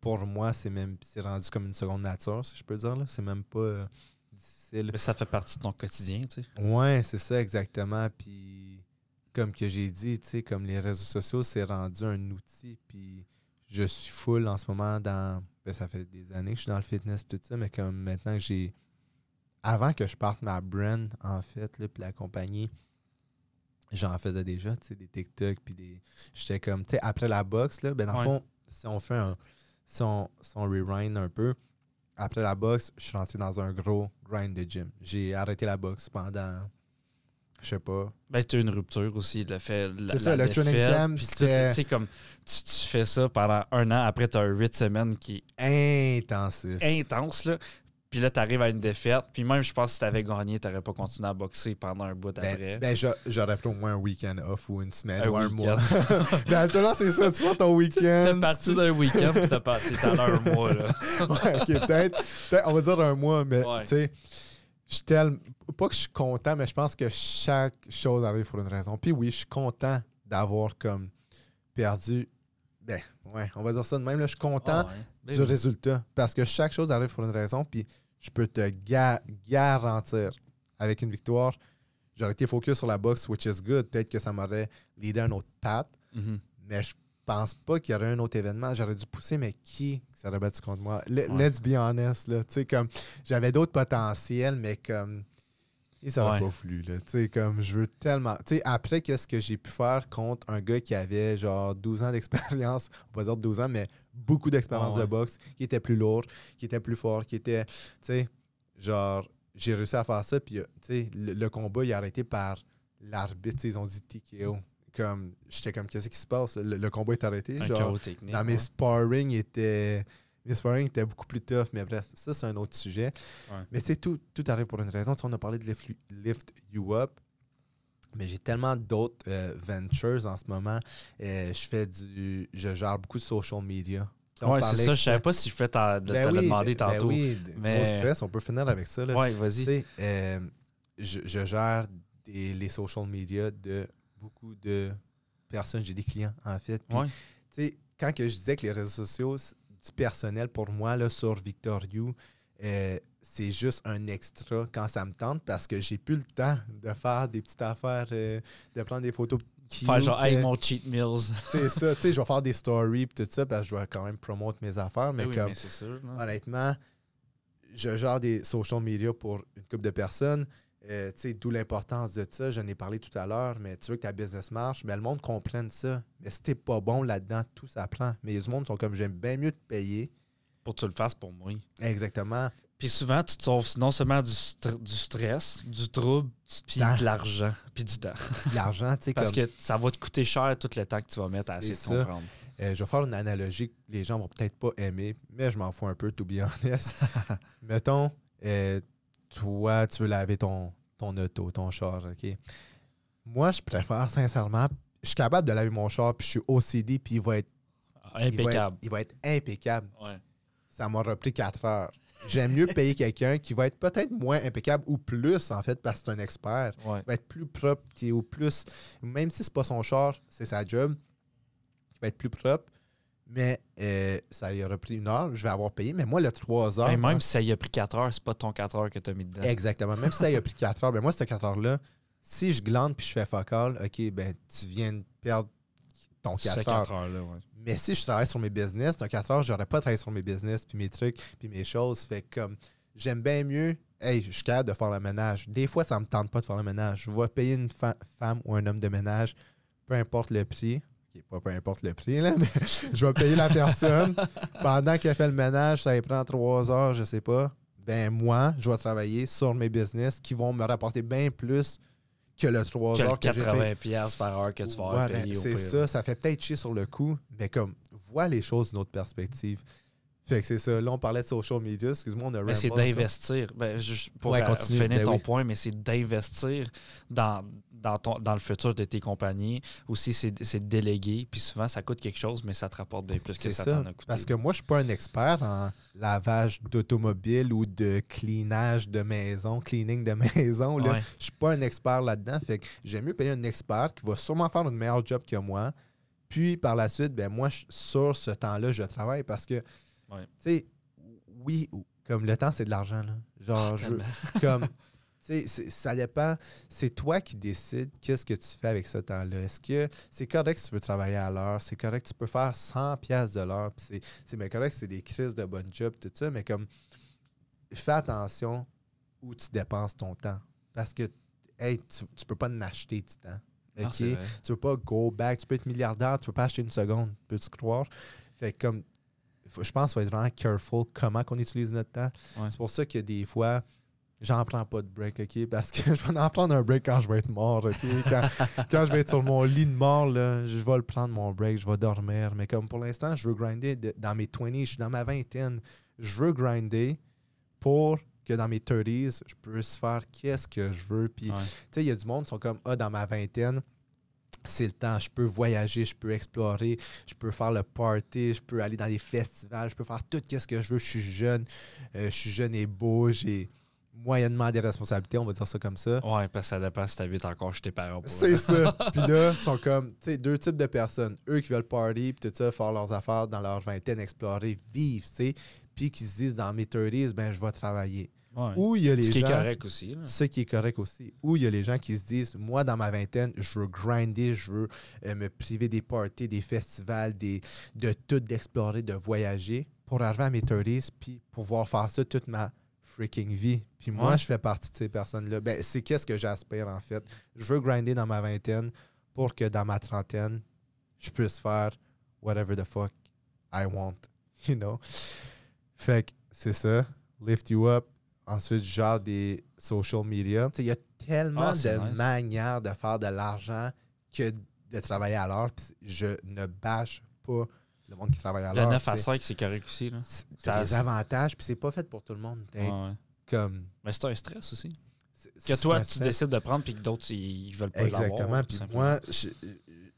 pour moi, c'est même c'est rendu comme une seconde nature, si je peux dire. Là. C'est même pas euh, difficile. Mais ça fait partie de ton quotidien, tu sais. Ouais, c'est ça exactement. Puis comme que j'ai dit, tu sais, comme les réseaux sociaux, c'est rendu un outil. Puis je suis full en ce moment dans. Ben, ça fait des années que je suis dans le fitness tout ça, mais comme maintenant que j'ai. Avant que je parte ma brand, en fait, là, puis la compagnie, j'en faisais déjà, tu sais, des TikTok, puis des. J'étais comme, tu sais, après la boxe, là, ben dans le Ouais. fond, si on fait un. Si on, si on rewind un peu, après la boxe, je suis rentré dans un gros grind de gym. J'ai arrêté la boxe pendant, je sais pas, Ben, tu as une rupture aussi, le fait. la- C'est ça, la le training camp, c'était- comme, tu, tu fais ça pendant un an, après, tu as huit semaines qui intensif. est intense, là. Puis là, tu arrives à une défaite. Puis même, je pense que si tu avais gagné, tu n'aurais pas continué à boxer pendant un bout après. Ben, ben, j'a- j'aurais pris au moins un week-end off ou une semaine Un ou un mois. <laughs> ben, actuellement, c'est ça. Tu vois ton <laughs> T'es week-end. parti d'un week-end, puis t'as passé pendant un mois, là. <laughs> ouais, ok, peut-être. on va dire un mois, mais Ouais. tu sais, je suis tellement. Pas que je suis content, mais je pense que chaque chose arrive pour une raison. Puis oui, je suis content d'avoir comme perdu. Ben, ouais, on va dire ça de même. Là, je suis content Ah ouais. Du oui. résultat. Parce que chaque chose arrive pour une raison. Puis je peux te ga- garantir, avec une victoire, j'aurais été focus sur la boxe, which is good. Peut-être que ça m'aurait leadé à un autre path. Mhm. Mais je pense pas qu'il y aurait un autre événement. J'aurais dû pousser, mais qui s'aurait battu contre moi? Ouais. Let's be honest. Là. Tu sais, comme j'avais d'autres potentiels, mais comme. Il s'aurait Ouais. pas voulu. Là. Tu sais, comme je veux tellement. Tu sais, après, qu'est-ce que j'ai pu faire contre un gars qui avait genre 12 ans d'expérience, <laughs> on va dire 12 ans, mais beaucoup d'expérience ouais. de boxe, qui était plus lourd, qui était plus fort, qui était. Tu sais, genre, j'ai réussi à faire ça, puis, tu sais, le, le combat, il a arrêté par l'arbitre. Ils ont dit TKO. Comme, j'étais comme, qu'est-ce qui se passe? Le, le combat est arrêté. Un genre, dans mes ouais. sparring étaient. Mes sparring étaient beaucoup plus tough, mais bref, ça c'est un autre sujet. Ouais. Mais tu sais, tout, tout arrive pour une raison. On a parlé de lift, lift You Up, mais j'ai tellement d'autres euh, ventures en ce moment. Euh, je fais du. Je gère beaucoup de social media. Ouais, c'est ça. Je savais pas si je fais ta, de Ben te le demander ben tantôt. oui, mais- gros stress, on peut finir avec ça. Là. Ouais, vas-y. euh, je, je gère des- les social media de beaucoup de personnes. J'ai des clients, en fait. Puis, Ouais. quand que je disais que les réseaux sociaux, du personnel pour moi, là, sur Victor You, euh, c'est juste un extra quand ça me tente parce que j'ai plus le temps de faire des petites affaires, euh, de prendre des photos. Faire cute, genre, hey, euh, mon cheat meals. <laughs> c'est ça, tu sais, je vais faire des stories et tout ça parce que je dois quand même promouvoir mes affaires, mais oui, comme mais sûr. honnêtement, je gère des social media pour une couple de personnes. Euh, tu sais, D'où l'importance de ça. J'en ai parlé tout à l'heure, mais tu veux que ta business marche, mais le monde comprenne ça. Mais si t'es pas bon là-dedans, tout s'apprend. Mais il y a du monde sont comme j'aime bien mieux te payer. Pour que tu le fasses pour moi. Exactement. Puis souvent, tu te sauves non seulement du, str- du stress, du trouble, puis de l'argent, puis du temps. L'argent, tu sais, <laughs> Parce comme. que ça va te coûter cher tout le temps que tu vas mettre à essayer de ça. comprendre. euh, je vais faire une analogie que les gens vont peut-être pas aimer, mais je m'en fous un peu, to be honest. <laughs> Mettons, euh, toi, tu veux laver ton, ton auto, ton char, OK? Moi, je préfère sincèrement. Je suis capable de laver mon char, puis je suis OCD, puis il va être Il va être- Impeccable. Il va être, impeccable. Ouais. Ça m'aura pris 4 heures. J'aime mieux payer quelqu'un qui va être peut-être moins impeccable ou plus, en fait, parce que c'est un expert. Ouais. Il va être plus propre, qui est au plus. Même si c'est pas son char, c'est sa job. Il va être plus propre. Mais euh, ça y aura pris une heure. Je vais avoir payé. Mais moi, le 3 heures. Moi- même si ça y a pris 4 heures, c'est pas ton 4 heures que tu as mis dedans. Exactement. Même si ça y a pris 4 heures, ben moi, ces 4 heures-là, si je glande puis je fais fuck all, OK, ben tu viens de perdre ton C'est 4 4 heures. heures, là, ouais. Mais si je travaille sur mes business, dans 4 heures, j'aurais pas travaillé sur mes business, puis mes trucs, puis mes choses. Fait comme j'aime bien mieux, hey, je suis capable de faire le ménage. Des fois, ça me tente pas de faire le ménage. Je vais payer une femme ou un homme de ménage, peu importe le prix. Pas peu importe le prix, là, <laughs> mais je vais payer la personne. Pendant qu'elle fait le ménage, ça lui prend 3 heures, je sais pas. Ben moi, je vais travailler sur mes business qui vont me rapporter bien plus que le 3 Que heures que j'ai payé. 80 piastres par heure que tu vas c'est ça, ça fait peut-être chier sur le coup, mais comme, vois les choses d'une autre perspective. Fait que c'est ça. Là, on parlait de social media. Excuse-moi, on a Mais c'est d'investir. Ben, pour Ouais, euh, continue. finir Ben ton oui. point, mais c'est d'investir dans, dans, ton, dans le futur de tes compagnies. Aussi, c'est déléguer. Puis souvent, ça coûte quelque chose, mais ça te rapporte bien plus que ça, ça. t'en a coûté. Parce que moi, je suis pas un expert en lavage d'automobile ou de cleanage de maison, cleaning de <laughs> maison. là. Ouais. Je suis pas un expert là-dedans. Fait que j'aime mieux payer un expert qui va sûrement faire un meilleur job que moi. Puis par la suite, ben moi, sur ce temps-là, je travaille parce que, Ouais. tu sais, oui, comme le temps, c'est de l'argent. Genre, je- Tellement. comme, <laughs> sais, c'est- ça dépend. C'est toi qui décides qu'est-ce que tu fais avec ce temps-là. Est-ce que c'est correct si tu veux travailler à l'heure? C'est correct, tu peux faire 100 pièces de l'heure. C'est correct, c'est des crises de bonne job, tout ça, mais comme, fais attention où tu dépenses ton temps. Parce que, hey, tu, tu peux pas en acheter du temps. OK? vrai. tu peux pas go back, tu peux être milliardaire, tu peux pas acheter une seconde, peux-tu croire? Fait que comme faut- je pense qu'il faut être vraiment careful comment on utilise notre temps. Ouais. C'est pour ça que des fois, j'en prends pas de break, OK? Parce que <laughs> je vais en prendre un break quand je vais être mort, OK? Quand, <laughs> quand je vais être sur mon lit de mort, là, je vais le prendre mon break, je vais dormir. Mais comme pour l'instant, je veux grinder de- dans mes 20s, je suis dans ma vingtaine. Je veux grinder pour que dans mes 30s, je puisse faire qu'est-ce que je veux. Puis Ouais. tu sais, il y a du monde qui sont comme Ah, dans ma vingtaine, c'est le temps, je peux voyager, je peux explorer, je peux faire le party, je peux aller dans des festivals, je peux faire tout ce que je veux. Je suis jeune, euh, je suis jeune et beau, j'ai moyennement des responsabilités, on va dire ça comme ça. Ouais, parce que ça dépend si t'habites encore chez tes parents. C'est ça. <laughs> Puis là, ils sont comme, tu sais, deux types de personnes. Eux qui veulent party, puis tout ça, faire leurs affaires dans leur vingtaine, explorer, vivre, tu sais. Puis qui se disent, dans mes 30s, ben, je vais travailler. Ouais. Ou il y a les Ce qui gens... est correct aussi. là. Ce qui est correct aussi. Ou il y a les gens qui se disent, moi, dans ma vingtaine, je veux grinder, je veux euh, me priver des parties, des festivals, des, de tout, d'explorer, de voyager pour arriver à mes 30s, puis pouvoir faire ça toute ma freaking vie. Puis moi, Ouais. je fais partie de ces personnes-là. Ben, c'est qu'est-ce que j'aspire, en fait? Je veux grinder dans ma vingtaine pour que dans ma trentaine, je puisse faire whatever the fuck I want. <laughs> You know? Fait que c'est ça. Lift you up. Ensuite, genre des social media. Il y a tellement Ah, de nice. manières de faire de l'argent que de travailler à l'heure. Je ne bâche pas le monde qui travaille à Le l'heure. 9 à tu sais. 5, c'est correct aussi. Là. T'as des avantages, puis c'est pas fait pour tout le monde. T'es Ouais, ouais. comme. Mais c'est un stress aussi. Que toi, tu stress. décides de prendre puis que d'autres, ils veulent pas l'avoir. Exactement. Puis moi, je,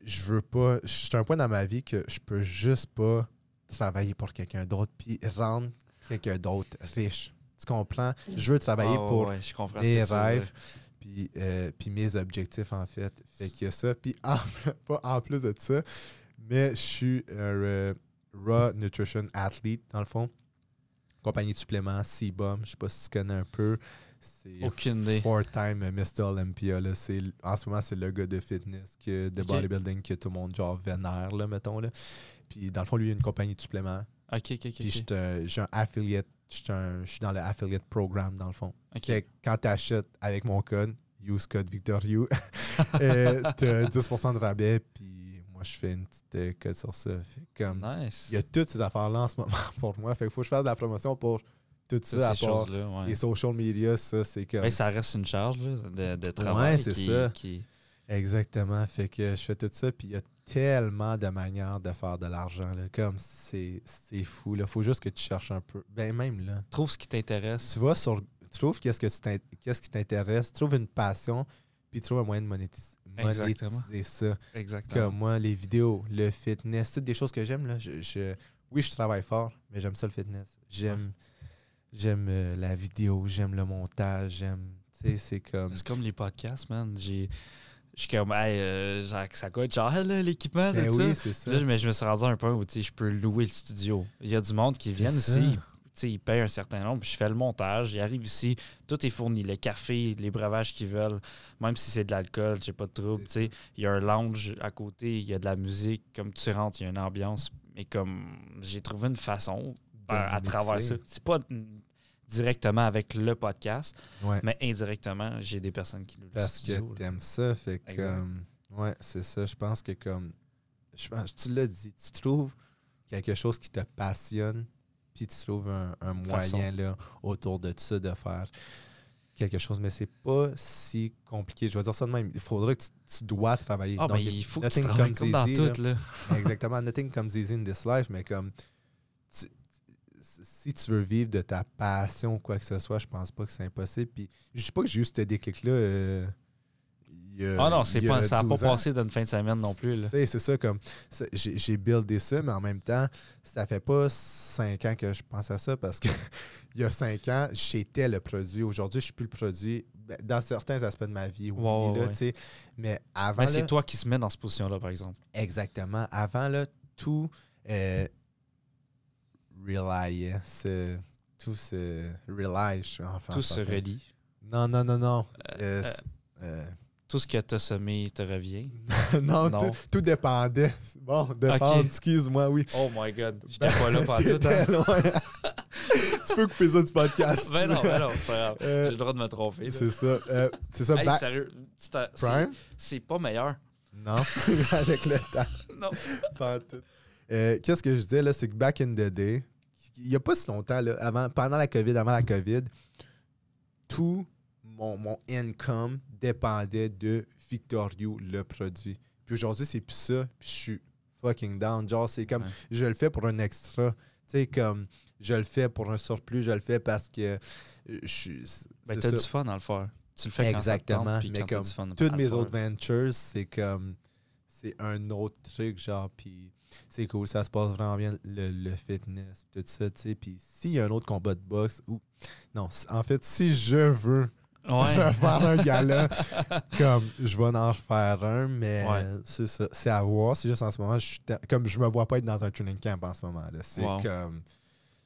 je veux pas. Je suis un point dans ma vie que je peux juste pas travailler pour quelqu'un d'autre puis rendre quelqu'un d'autre riche. Tu comprends? Je veux travailler Ah, pour ouais, je mes rêves puis, euh, puis mes objectifs, en fait. Fait qu'il y a ça. Puis en, <laughs> pas en plus de ça, mais je suis un euh, Raw Nutrition Athlete, dans le fond. Compagnie de suppléments, C-Bum. Je sais pas si tu connais un peu. C'est four-time Mr. Olympia. Là. En ce moment, c'est le gars de fitness, que, de bodybuilding que tout le monde genre vénère, là, mettons. Là. Puis dans le fond, lui, il a une compagnie de suppléments. Ok, ok, ok. Puis j'ai un affiliate. Je suis dans le affiliate programme, dans le fond. Ok. Fait que quand tu achètes avec mon code, use code VictorU, <laughs> euh, t'as 10% de rabais, puis moi, je fais une petite euh, code sur ça. Fait comme, Nice. il y a toutes ces affaires-là en ce moment <laughs> pour moi. Fait qu'il faut que je fasse de la promotion pour tout Toutes ça, à ces part. Ouais. les social media, ça, c'est comme... Ouais, ça reste une charge là, de, de travail. c'est qui, ça. qui- Exactement. Fait que je fais tout ça, puis il y a tellement de manières de faire de l'argent. Comme c'est c'est fou. Il faut juste que tu cherches un peu. Ben même là. Trouve ce qui t'intéresse. Tu vas sur. Tu trouves qu'est-ce que qu'est-ce qui t'intéresse, tu trouves une passion, puis tu trouves un moyen de monétis- Exactement. Monétiser ça. Exactement. Comme moi, les vidéos, le fitness, toutes des choses que j'aime. là. Je, je- oui, je travaille fort, mais j'aime ça le fitness. J'aime j'aime euh, la vidéo, j'aime le montage, j'aime. Tu sais, c'est comme. C'est comme les podcasts, man. J'ai. Je suis comme, hey, euh, genre, ça coûte là, l'équipement, Ben oui, ça. c'est ça. Là, mais je me suis rendu à un point où je peux louer le studio. Il y a du monde qui vient ici, ils payent un certain nombre, puis je fais le montage, ils arrivent ici, tout est fourni, le café, les breuvages qu'ils veulent, même si c'est de l'alcool, j'ai pas de trouble. Il y a un lounge à côté, il y a de la musique, comme tu rentres, il y a une ambiance, mais comme j'ai trouvé une façon De à, à travers ça. C'est pas directement avec le podcast, Ouais. mais indirectement, j'ai des personnes qui le Parce studio. que t'aimes ça. Fait que, Exact. comme, ouais, c'est ça. Je pense que comme. Je pense, tu l'as dit, tu trouves quelque chose qui te passionne, puis tu trouves un, moyen là, autour de ça de faire quelque chose. Mais c'est pas si compliqué. Je vais dire ça de même. Il faudrait que tu, tu dois travailler. Ah, Donc, ben, il faut que tu travailles comme dans easy, là. tout, là. <laughs> Exactement. Nothing comes easy in this life, mais comme. tu- si tu veux vivre de ta passion ou quoi que ce soit, je pense pas que c'est impossible. Puis je dis pas que j'ai eu ce déclic-là euh, Ah non, c'est pas, ça n'a pas 12 ans. passé d'une fin de semaine non plus. c'est ça, comme. J'ai j'ai buildé ça, mais en même temps, ça fait pas cinq ans que je pense à ça parce que <laughs> il y a cinq ans, j'étais le produit. Aujourd'hui, je suis plus le produit. Ben, Dans certains aspects de ma vie, oui, là, ouais. Mais avant. C'est toi qui se mets dans cette position-là, par exemple. Exactement. Avant, là, tout euh, se- tout se rely, je suis en Tout se relie. Non, non, non, non. Euh, Euh, euh, Tout ce que tu as semé te revient. <laughs> non, Non. Tout, tout dépendait. Bon, dépendre, Ok. excuse-moi, oui. Oh my god. J'étais pas là <laughs> pendant tout. Hein? loin. <laughs> tu peux couper ça du podcast. Ben non, ben non, c'est pas grave. Euh, J'ai le droit de me tromper. C'est ça. Euh, c'est ça, Hey, back- sérieux, c'est pas meilleur. Non, avec le temps. Non. Euh, Qu'est-ce que je disais, là, c'est que back in the day, il n'y a pas si longtemps, là, avant, pendant la COVID, avant la COVID, tout mon, mon income dépendait de Victorio, le produit. Puis aujourd'hui, c'est plus ça. Puis je suis fucking down. Genre, c'est comme, Ouais. je le fais pour un extra. Tu sais, comme, je le fais pour un surplus, je le fais parce que euh, je suis. Ben, t'as du fun à le faire. Tu le fais quand Exactement, puis mais quand comme du fun à Toutes mes autres ventures, c'est comme. C'est un autre truc, genre, puis c'est cool, ça se passe vraiment bien, le, le fitness, tout ça, tu sais. Puis s'il y a un autre combat de boxe, ou. Non, en fait, si je veux, Ouais. <laughs> je vais faire un gala, <laughs> comme je vais en faire un, mais Ouais. c'est ça, c'est à voir. C'est juste en ce moment, je suis comme je me vois pas être dans un training camp en ce moment. C'est Wow. comme.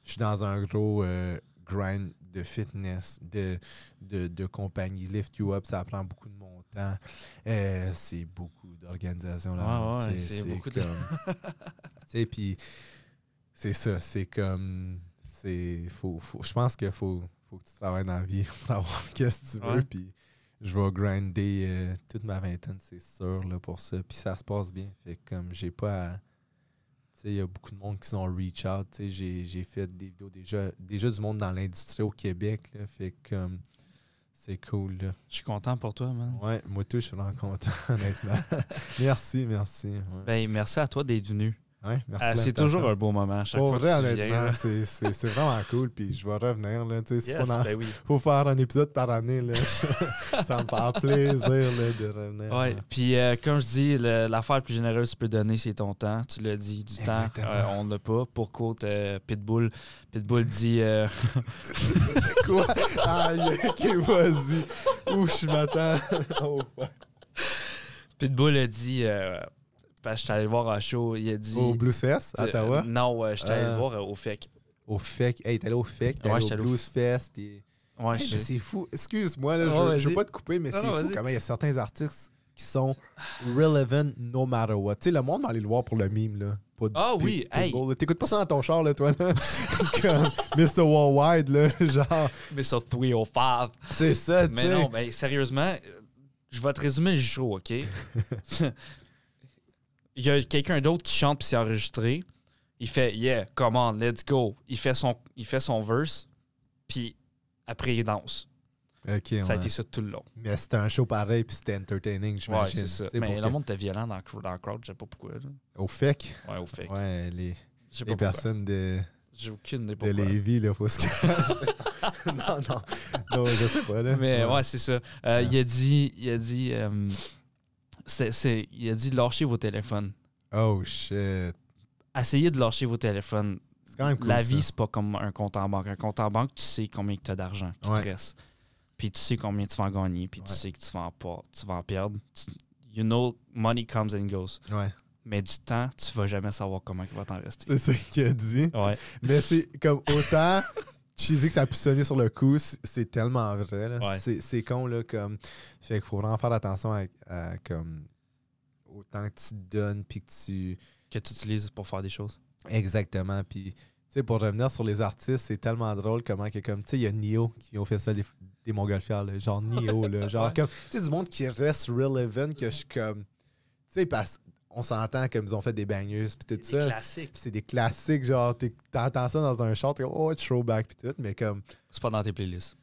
Je suis dans un gros euh, grind de fitness, de, de, de compagnie. Lift You Up, ça prend beaucoup de mon temps. Euh, c'est beaucoup d'organisation. là. Ouais, c'est beaucoup de- comme- puis c'est ça, c'est comme. c'est faut, faut, Je pense qu'il faut, faut que tu travailles dans la vie pour avoir <laughs> qu'est-ce que tu veux. Puis je vais grinder euh, toute ma vingtaine, c'est sûr, là, pour ça. Puis ça se passe bien. Fait que comme j'ai pas à- Tu sais, il y a beaucoup de monde qui sont reach out. Tu sais, j'ai, fait des vidéos déjà, déjà du monde dans l'industrie au Québec. Là, fait que comme c'est cool. Là. Je suis content pour toi, man. Ouais, moi tout, je suis vraiment content, <laughs> honnêtement. merci, merci. Ouais. Ben, merci à toi d'être venu. Ouais, merci pour c'est toujours un beau moment à chaque Pour fois vrai, que tu honnêtement, viens. là. c'est, vraiment cool. Puis je vais revenir. Là, Yes, faut, en- ben oui. faut faire un épisode par année. Là, <laughs> ça me fait plaisir là, de revenir. Ouais. Puis, euh, comme je dis, l'affaire la plus généreuse que tu peux donner, c'est ton temps. Tu l'as dit, du Exactement. temps. euh, on l'a pas. Pour quote euh, Pitbull. Pitbull dit euh, <laughs> Quoi? Aïe, ok, vas-y. Où je m'attends? <laughs> Oh, ouais. Pitbull a dit. Parce que j'étais allé le voir en show. Il a dit. Au Blues Fest, à euh, Ottawa? non, j'étais allé Ah. le voir euh, au FEC. Au FEC. Hey, t'es allé au FEC, t'es Ouais, allé au Blues Fest. et- Ouais, Hey, mais c'est fou. Excuse-moi, là, je, je veux pas te couper, mais c'est fou comment il y a certains artistes qui sont relevant no matter what. Tu sais, le monde va aller le voir pour le mime, là. Pas Ah oui, hey. T'écoutes pas ça dans ton char, là, toi, là. <laughs> Comme Mr. Worldwide, là. <laughs> Genre, Mais sur 305. c'est ça, tu Mais sais. non, ben, sérieusement, je vais te résumer le show, OK? <laughs> Il y a quelqu'un d'autre qui chante puis s'est enregistré. Il fait Yeah, come on, let's go. Il fait son, il fait son verse, puis après il danse. Ça a ouais. été ça tout le long. Mais c'était un show pareil, puis c'était entertaining, Ouais, j'imagine. c'est ça. Mais le que- monde était violent dans, dans le crowd, je sais pas pourquoi. là. Au FEC, Ouais, au fait. ouais, les, Je les personnes de, J'ai aucune idée de pourquoi. Lévis, là, faut se <laughs> Non, non. Non, je sais pas, là. Mais ouais, c'est ça. Euh, Ouais. Il a dit, il a dit, euh, c'est- c'est- il a dit lâchez vos téléphones. Oh, shit. Essayez de lâcher vos téléphones. C'est quand même cool, la ça. vie, c'est pas comme un compte en banque. Un compte en banque, tu sais combien tu as d'argent qui Ouais. te reste. Puis tu sais combien tu vas en gagner, puis tu sais que tu vas en, pas, tu vas en perdre. Tu- you know, money comes and goes. Ouais. Mais du temps, tu vas jamais savoir comment il va t'en rester. C'est ça qu'il a dit. Ouais. Mais c'est comme autant. <laughs> Je dis que ça a pu sonner sur le coup, c'est- tellement vrai. Ouais. C'est c'est con, là, comme. Fait qu'il faut vraiment faire attention à, à, comme. Autant que tu donnes, puis que tu. Que tu utilises pour faire des choses. Exactement. Puis, tu sais, pour revenir sur les artistes, c'est tellement drôle comment que, comme, tu sais, il y a Nio qui ont fait ça des, des Montgolfières, là, genre Nio, là, <laughs> genre Ouais. comme, tu sais, du monde qui reste relevant, que je suis comme, tu sais, parce on s'entend comme ils ont fait des bangers, puis tout Des ça. classiques. C'est des classiques, genre, t'es- t'entends ça dans un chant, t'es comme, oh, throwback, puis tout, mais comme, C'est pas dans tes playlists.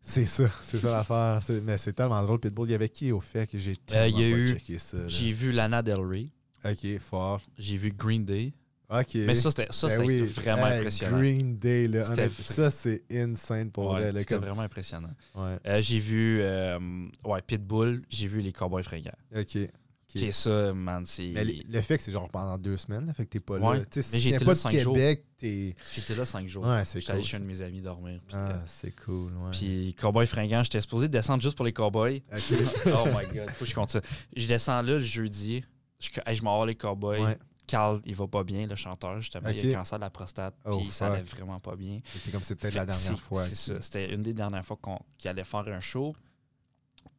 c'est ça, c'est ça l'affaire. C'est- Mais c'est tellement drôle, Pitbull. Il y avait qui au fait que j'ai tellement Euh, il y a pas eu- checké ça. J'ai vu Lana Del Rey. Ok, fort. J'ai vu Green Day. Ok. Mais ça, c'était ça, Ben oui. vraiment Hey, impressionnant. Green Day, là. Ça, c'est insane pour Ouais, vrai. c'était comme- vraiment impressionnant. Ouais. Euh, j'ai vu euh, ouais, Pitbull, j'ai vu les Cowboys fringants. Ok. Qui est ça, man, c'est... Mais le- fait que c'est genre pendant deux semaines, fait que t'es pas Ouais. là. Tu sais, Mais si pas là de cinq jours. Québec, t'es. J'étais là cinq jours. Ouais, c'est J'étais allé chez un de mes amis dormir. Ah, euh, c'est cool, ouais. puis Cowboys fringants, j'étais supposé descendre juste pour les Cowboys. Ok. <laughs> oh my God, faut que je compte ça. Je descends là le jeudi. Je, hey, je m'en vais les Cowboys. Ouais. Carl, il va pas bien, le chanteur, justement. Il Ok. a le cancer de la prostate. Oh, puis ça allait vraiment pas bien. C'était comme c'est peut-être Fait la dernière c'est- fois. C'est ça. C'était une des dernières fois qu'on- qu'il allait faire un show.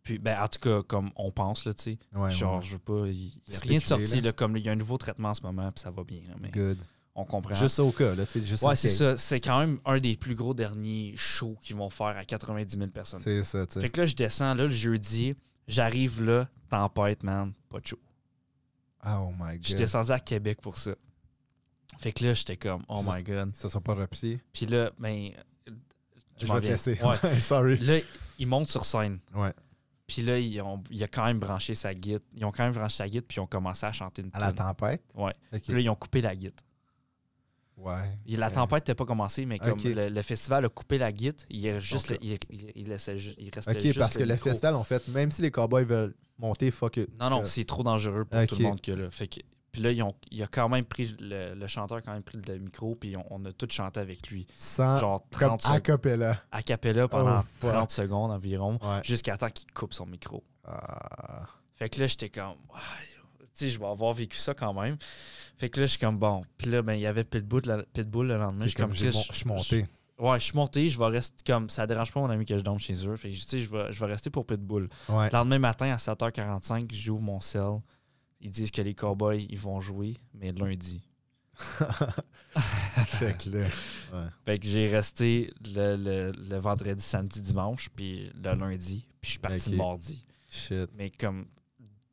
Puis, ben, en tout cas, comme on pense, là, tu sais. Ouais, genre, ouais. je veux pas. Il n'y a rien de sorti, là. là, comme il y a un nouveau traitement en ce moment, puis ça va bien, là, mais Good. on comprend. Juste au cas, là, tu sais, juste ouais, c'est ça. C'est quand même un des plus gros derniers shows qu'ils vont faire à 90 000 personnes. C'est ça, tu sais. Fait que là, je descends, là, le jeudi. J'arrive là, tempête, man, pas de show. Oh my Je suis god. descendu à Québec pour ça. Fait que là, j'étais comme, oh my god. Ça sont pas repris. Puis là, ben. Je, m'en vais te laisser. Ouais. <laughs> Sorry. Là, ils montent sur scène. Ouais. Puis là, ils ont, il a quand même branché sa guitare. Ils ont quand même branché sa guitare, puis ils ont commencé à chanter une À la tune. tempête? Ouais. Puis là, ils ont coupé la guitare. Ouais. Et La Ouais. tempête n'était pas commencée, mais comme le, le festival a coupé la guitare, il, reste juste Donc, le- il, il- il laissait il restait Ok, juste parce que le micro. festival, en fait, même si les cowboys veulent monter, fuck it. Non, non, Euh, c'est trop dangereux pour tout le monde que là. Fait que, puis là, ils ont, il a quand même pris, le, le chanteur a quand même pris le micro, puis on, on a tous chanté avec lui. Sans. Genre Ah, Comme 30 a cappella. a cappella pendant Oh, fuck. 30 secondes environ, Ouais. jusqu'à temps qu'il coupe son micro. Ah. Fait que là, j'étais comme, Ah, tu sais, je vais avoir vécu ça quand même. Fait que là, je suis comme, bon. Puis là, ben, il y avait Pitbull, le- Pitbull le lendemain. Je comme je suis monté. Ouais, je suis monté, je vais rester comme. Ça dérange pas mon ami que je dorme chez eux. Fait que tu sais, je vais, je vais rester pour Pitbull. Ouais. Le lendemain matin, à 7h45, j'ouvre mon cell. Ils disent que les Cowboys, ils vont jouer, mais lundi. <laughs> fait que. Ouais. Fait que j'ai resté le, le- le vendredi, samedi, dimanche, puis le lundi, puis je suis parti le mardi. Shit. Mais comme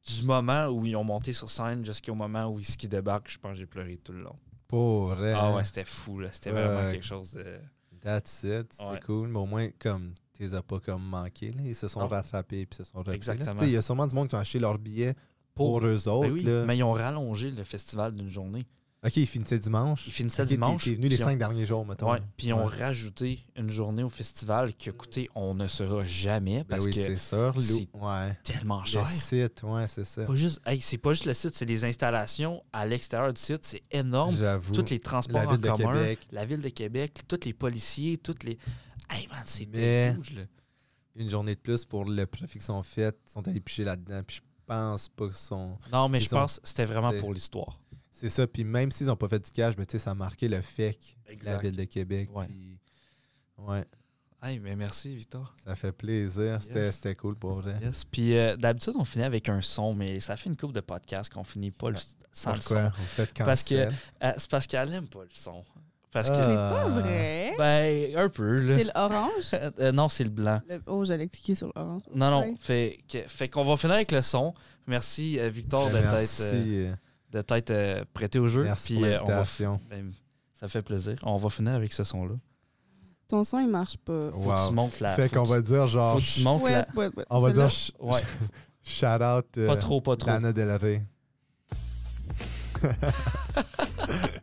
du moment où ils ont monté sur scène jusqu'au moment où ils débarquent, je pense que j'ai pleuré tout le long. Pour vrai. Ah ouais, c'était fou, là. C'était vraiment quelque chose de. That's it. C'est Ouais. cool. Mais au moins, comme, tu les as pas comme manqué. Là. Ils se sont Non. rattrapés puis se sont là. Exactement. Il y a sûrement du monde qui ont acheté leur billet pour, eux Ben autres. oui, là. mais ils ont rallongé le festival d'une journée. Ok, ils finissaient dimanche. Ils finissaient Ok, t'es- dimanche. T'es venu les cinq derniers jours, mettons. Ouais, puis ils ont Ouais. rajouté une journée au festival qui a coûté, on ne saura jamais Ben parce oui, que c'est Ouais. tellement Le cher. site, ouais, c'est ça. Pas juste, hey, c'est pas juste le site, c'est des installations à l'extérieur du site, c'est énorme. J'avoue. Tous les transports en commun, Québec. la ville de Québec, tous les policiers, tous les. Hey man, c'était rouge, là. Une journée de plus pour le profit qu'ils sont faits. Ils sont allés picher là-dedans. Puis je pense pas sont. Non, mais je sont- pense que c'était vraiment pour l'histoire. C'est ça. Puis même s'ils n'ont pas fait du cash, ben, tu sais, ça a marqué le FEC, la ville de Québec. Ouais. Puis, ouais, Hey, mais merci, Victor. ça fait plaisir. C'était Yes. c'était cool pour vrai. Yes. Puis euh, d'habitude, on finit avec un son, mais ça fait une couple de podcasts qu'on finit pas le, sans le son. Parce que- Euh, c'est parce qu'elle aime pas le son. Parce que. Ah. C'est pas vrai. Ben, un peu, là. C'est l'orange? <laughs> Euh, non, c'est le blanc. Le- Oh, j'allais cliquer sur l'orange. Non, non. Ouais. Fait, que- fait qu'on va finir avec le son. Merci, euh, Victor, de t'être Merci, euh, de t'être, euh, prêté au jeu. merci Puis, pour euh, on va, l'invitation. ben, ça fait plaisir. On va finir avec ce son-là. Ton son, il marche pas. Faut que Wow. tu montes la. Fait faut qu'on que va dire tu- genre. Faut que tu montes Ouais, la. ouais, ouais. On va Celle-là. dire sh- Ouais, shout out pas trop, pas trop. Lana Del Rey. <laughs>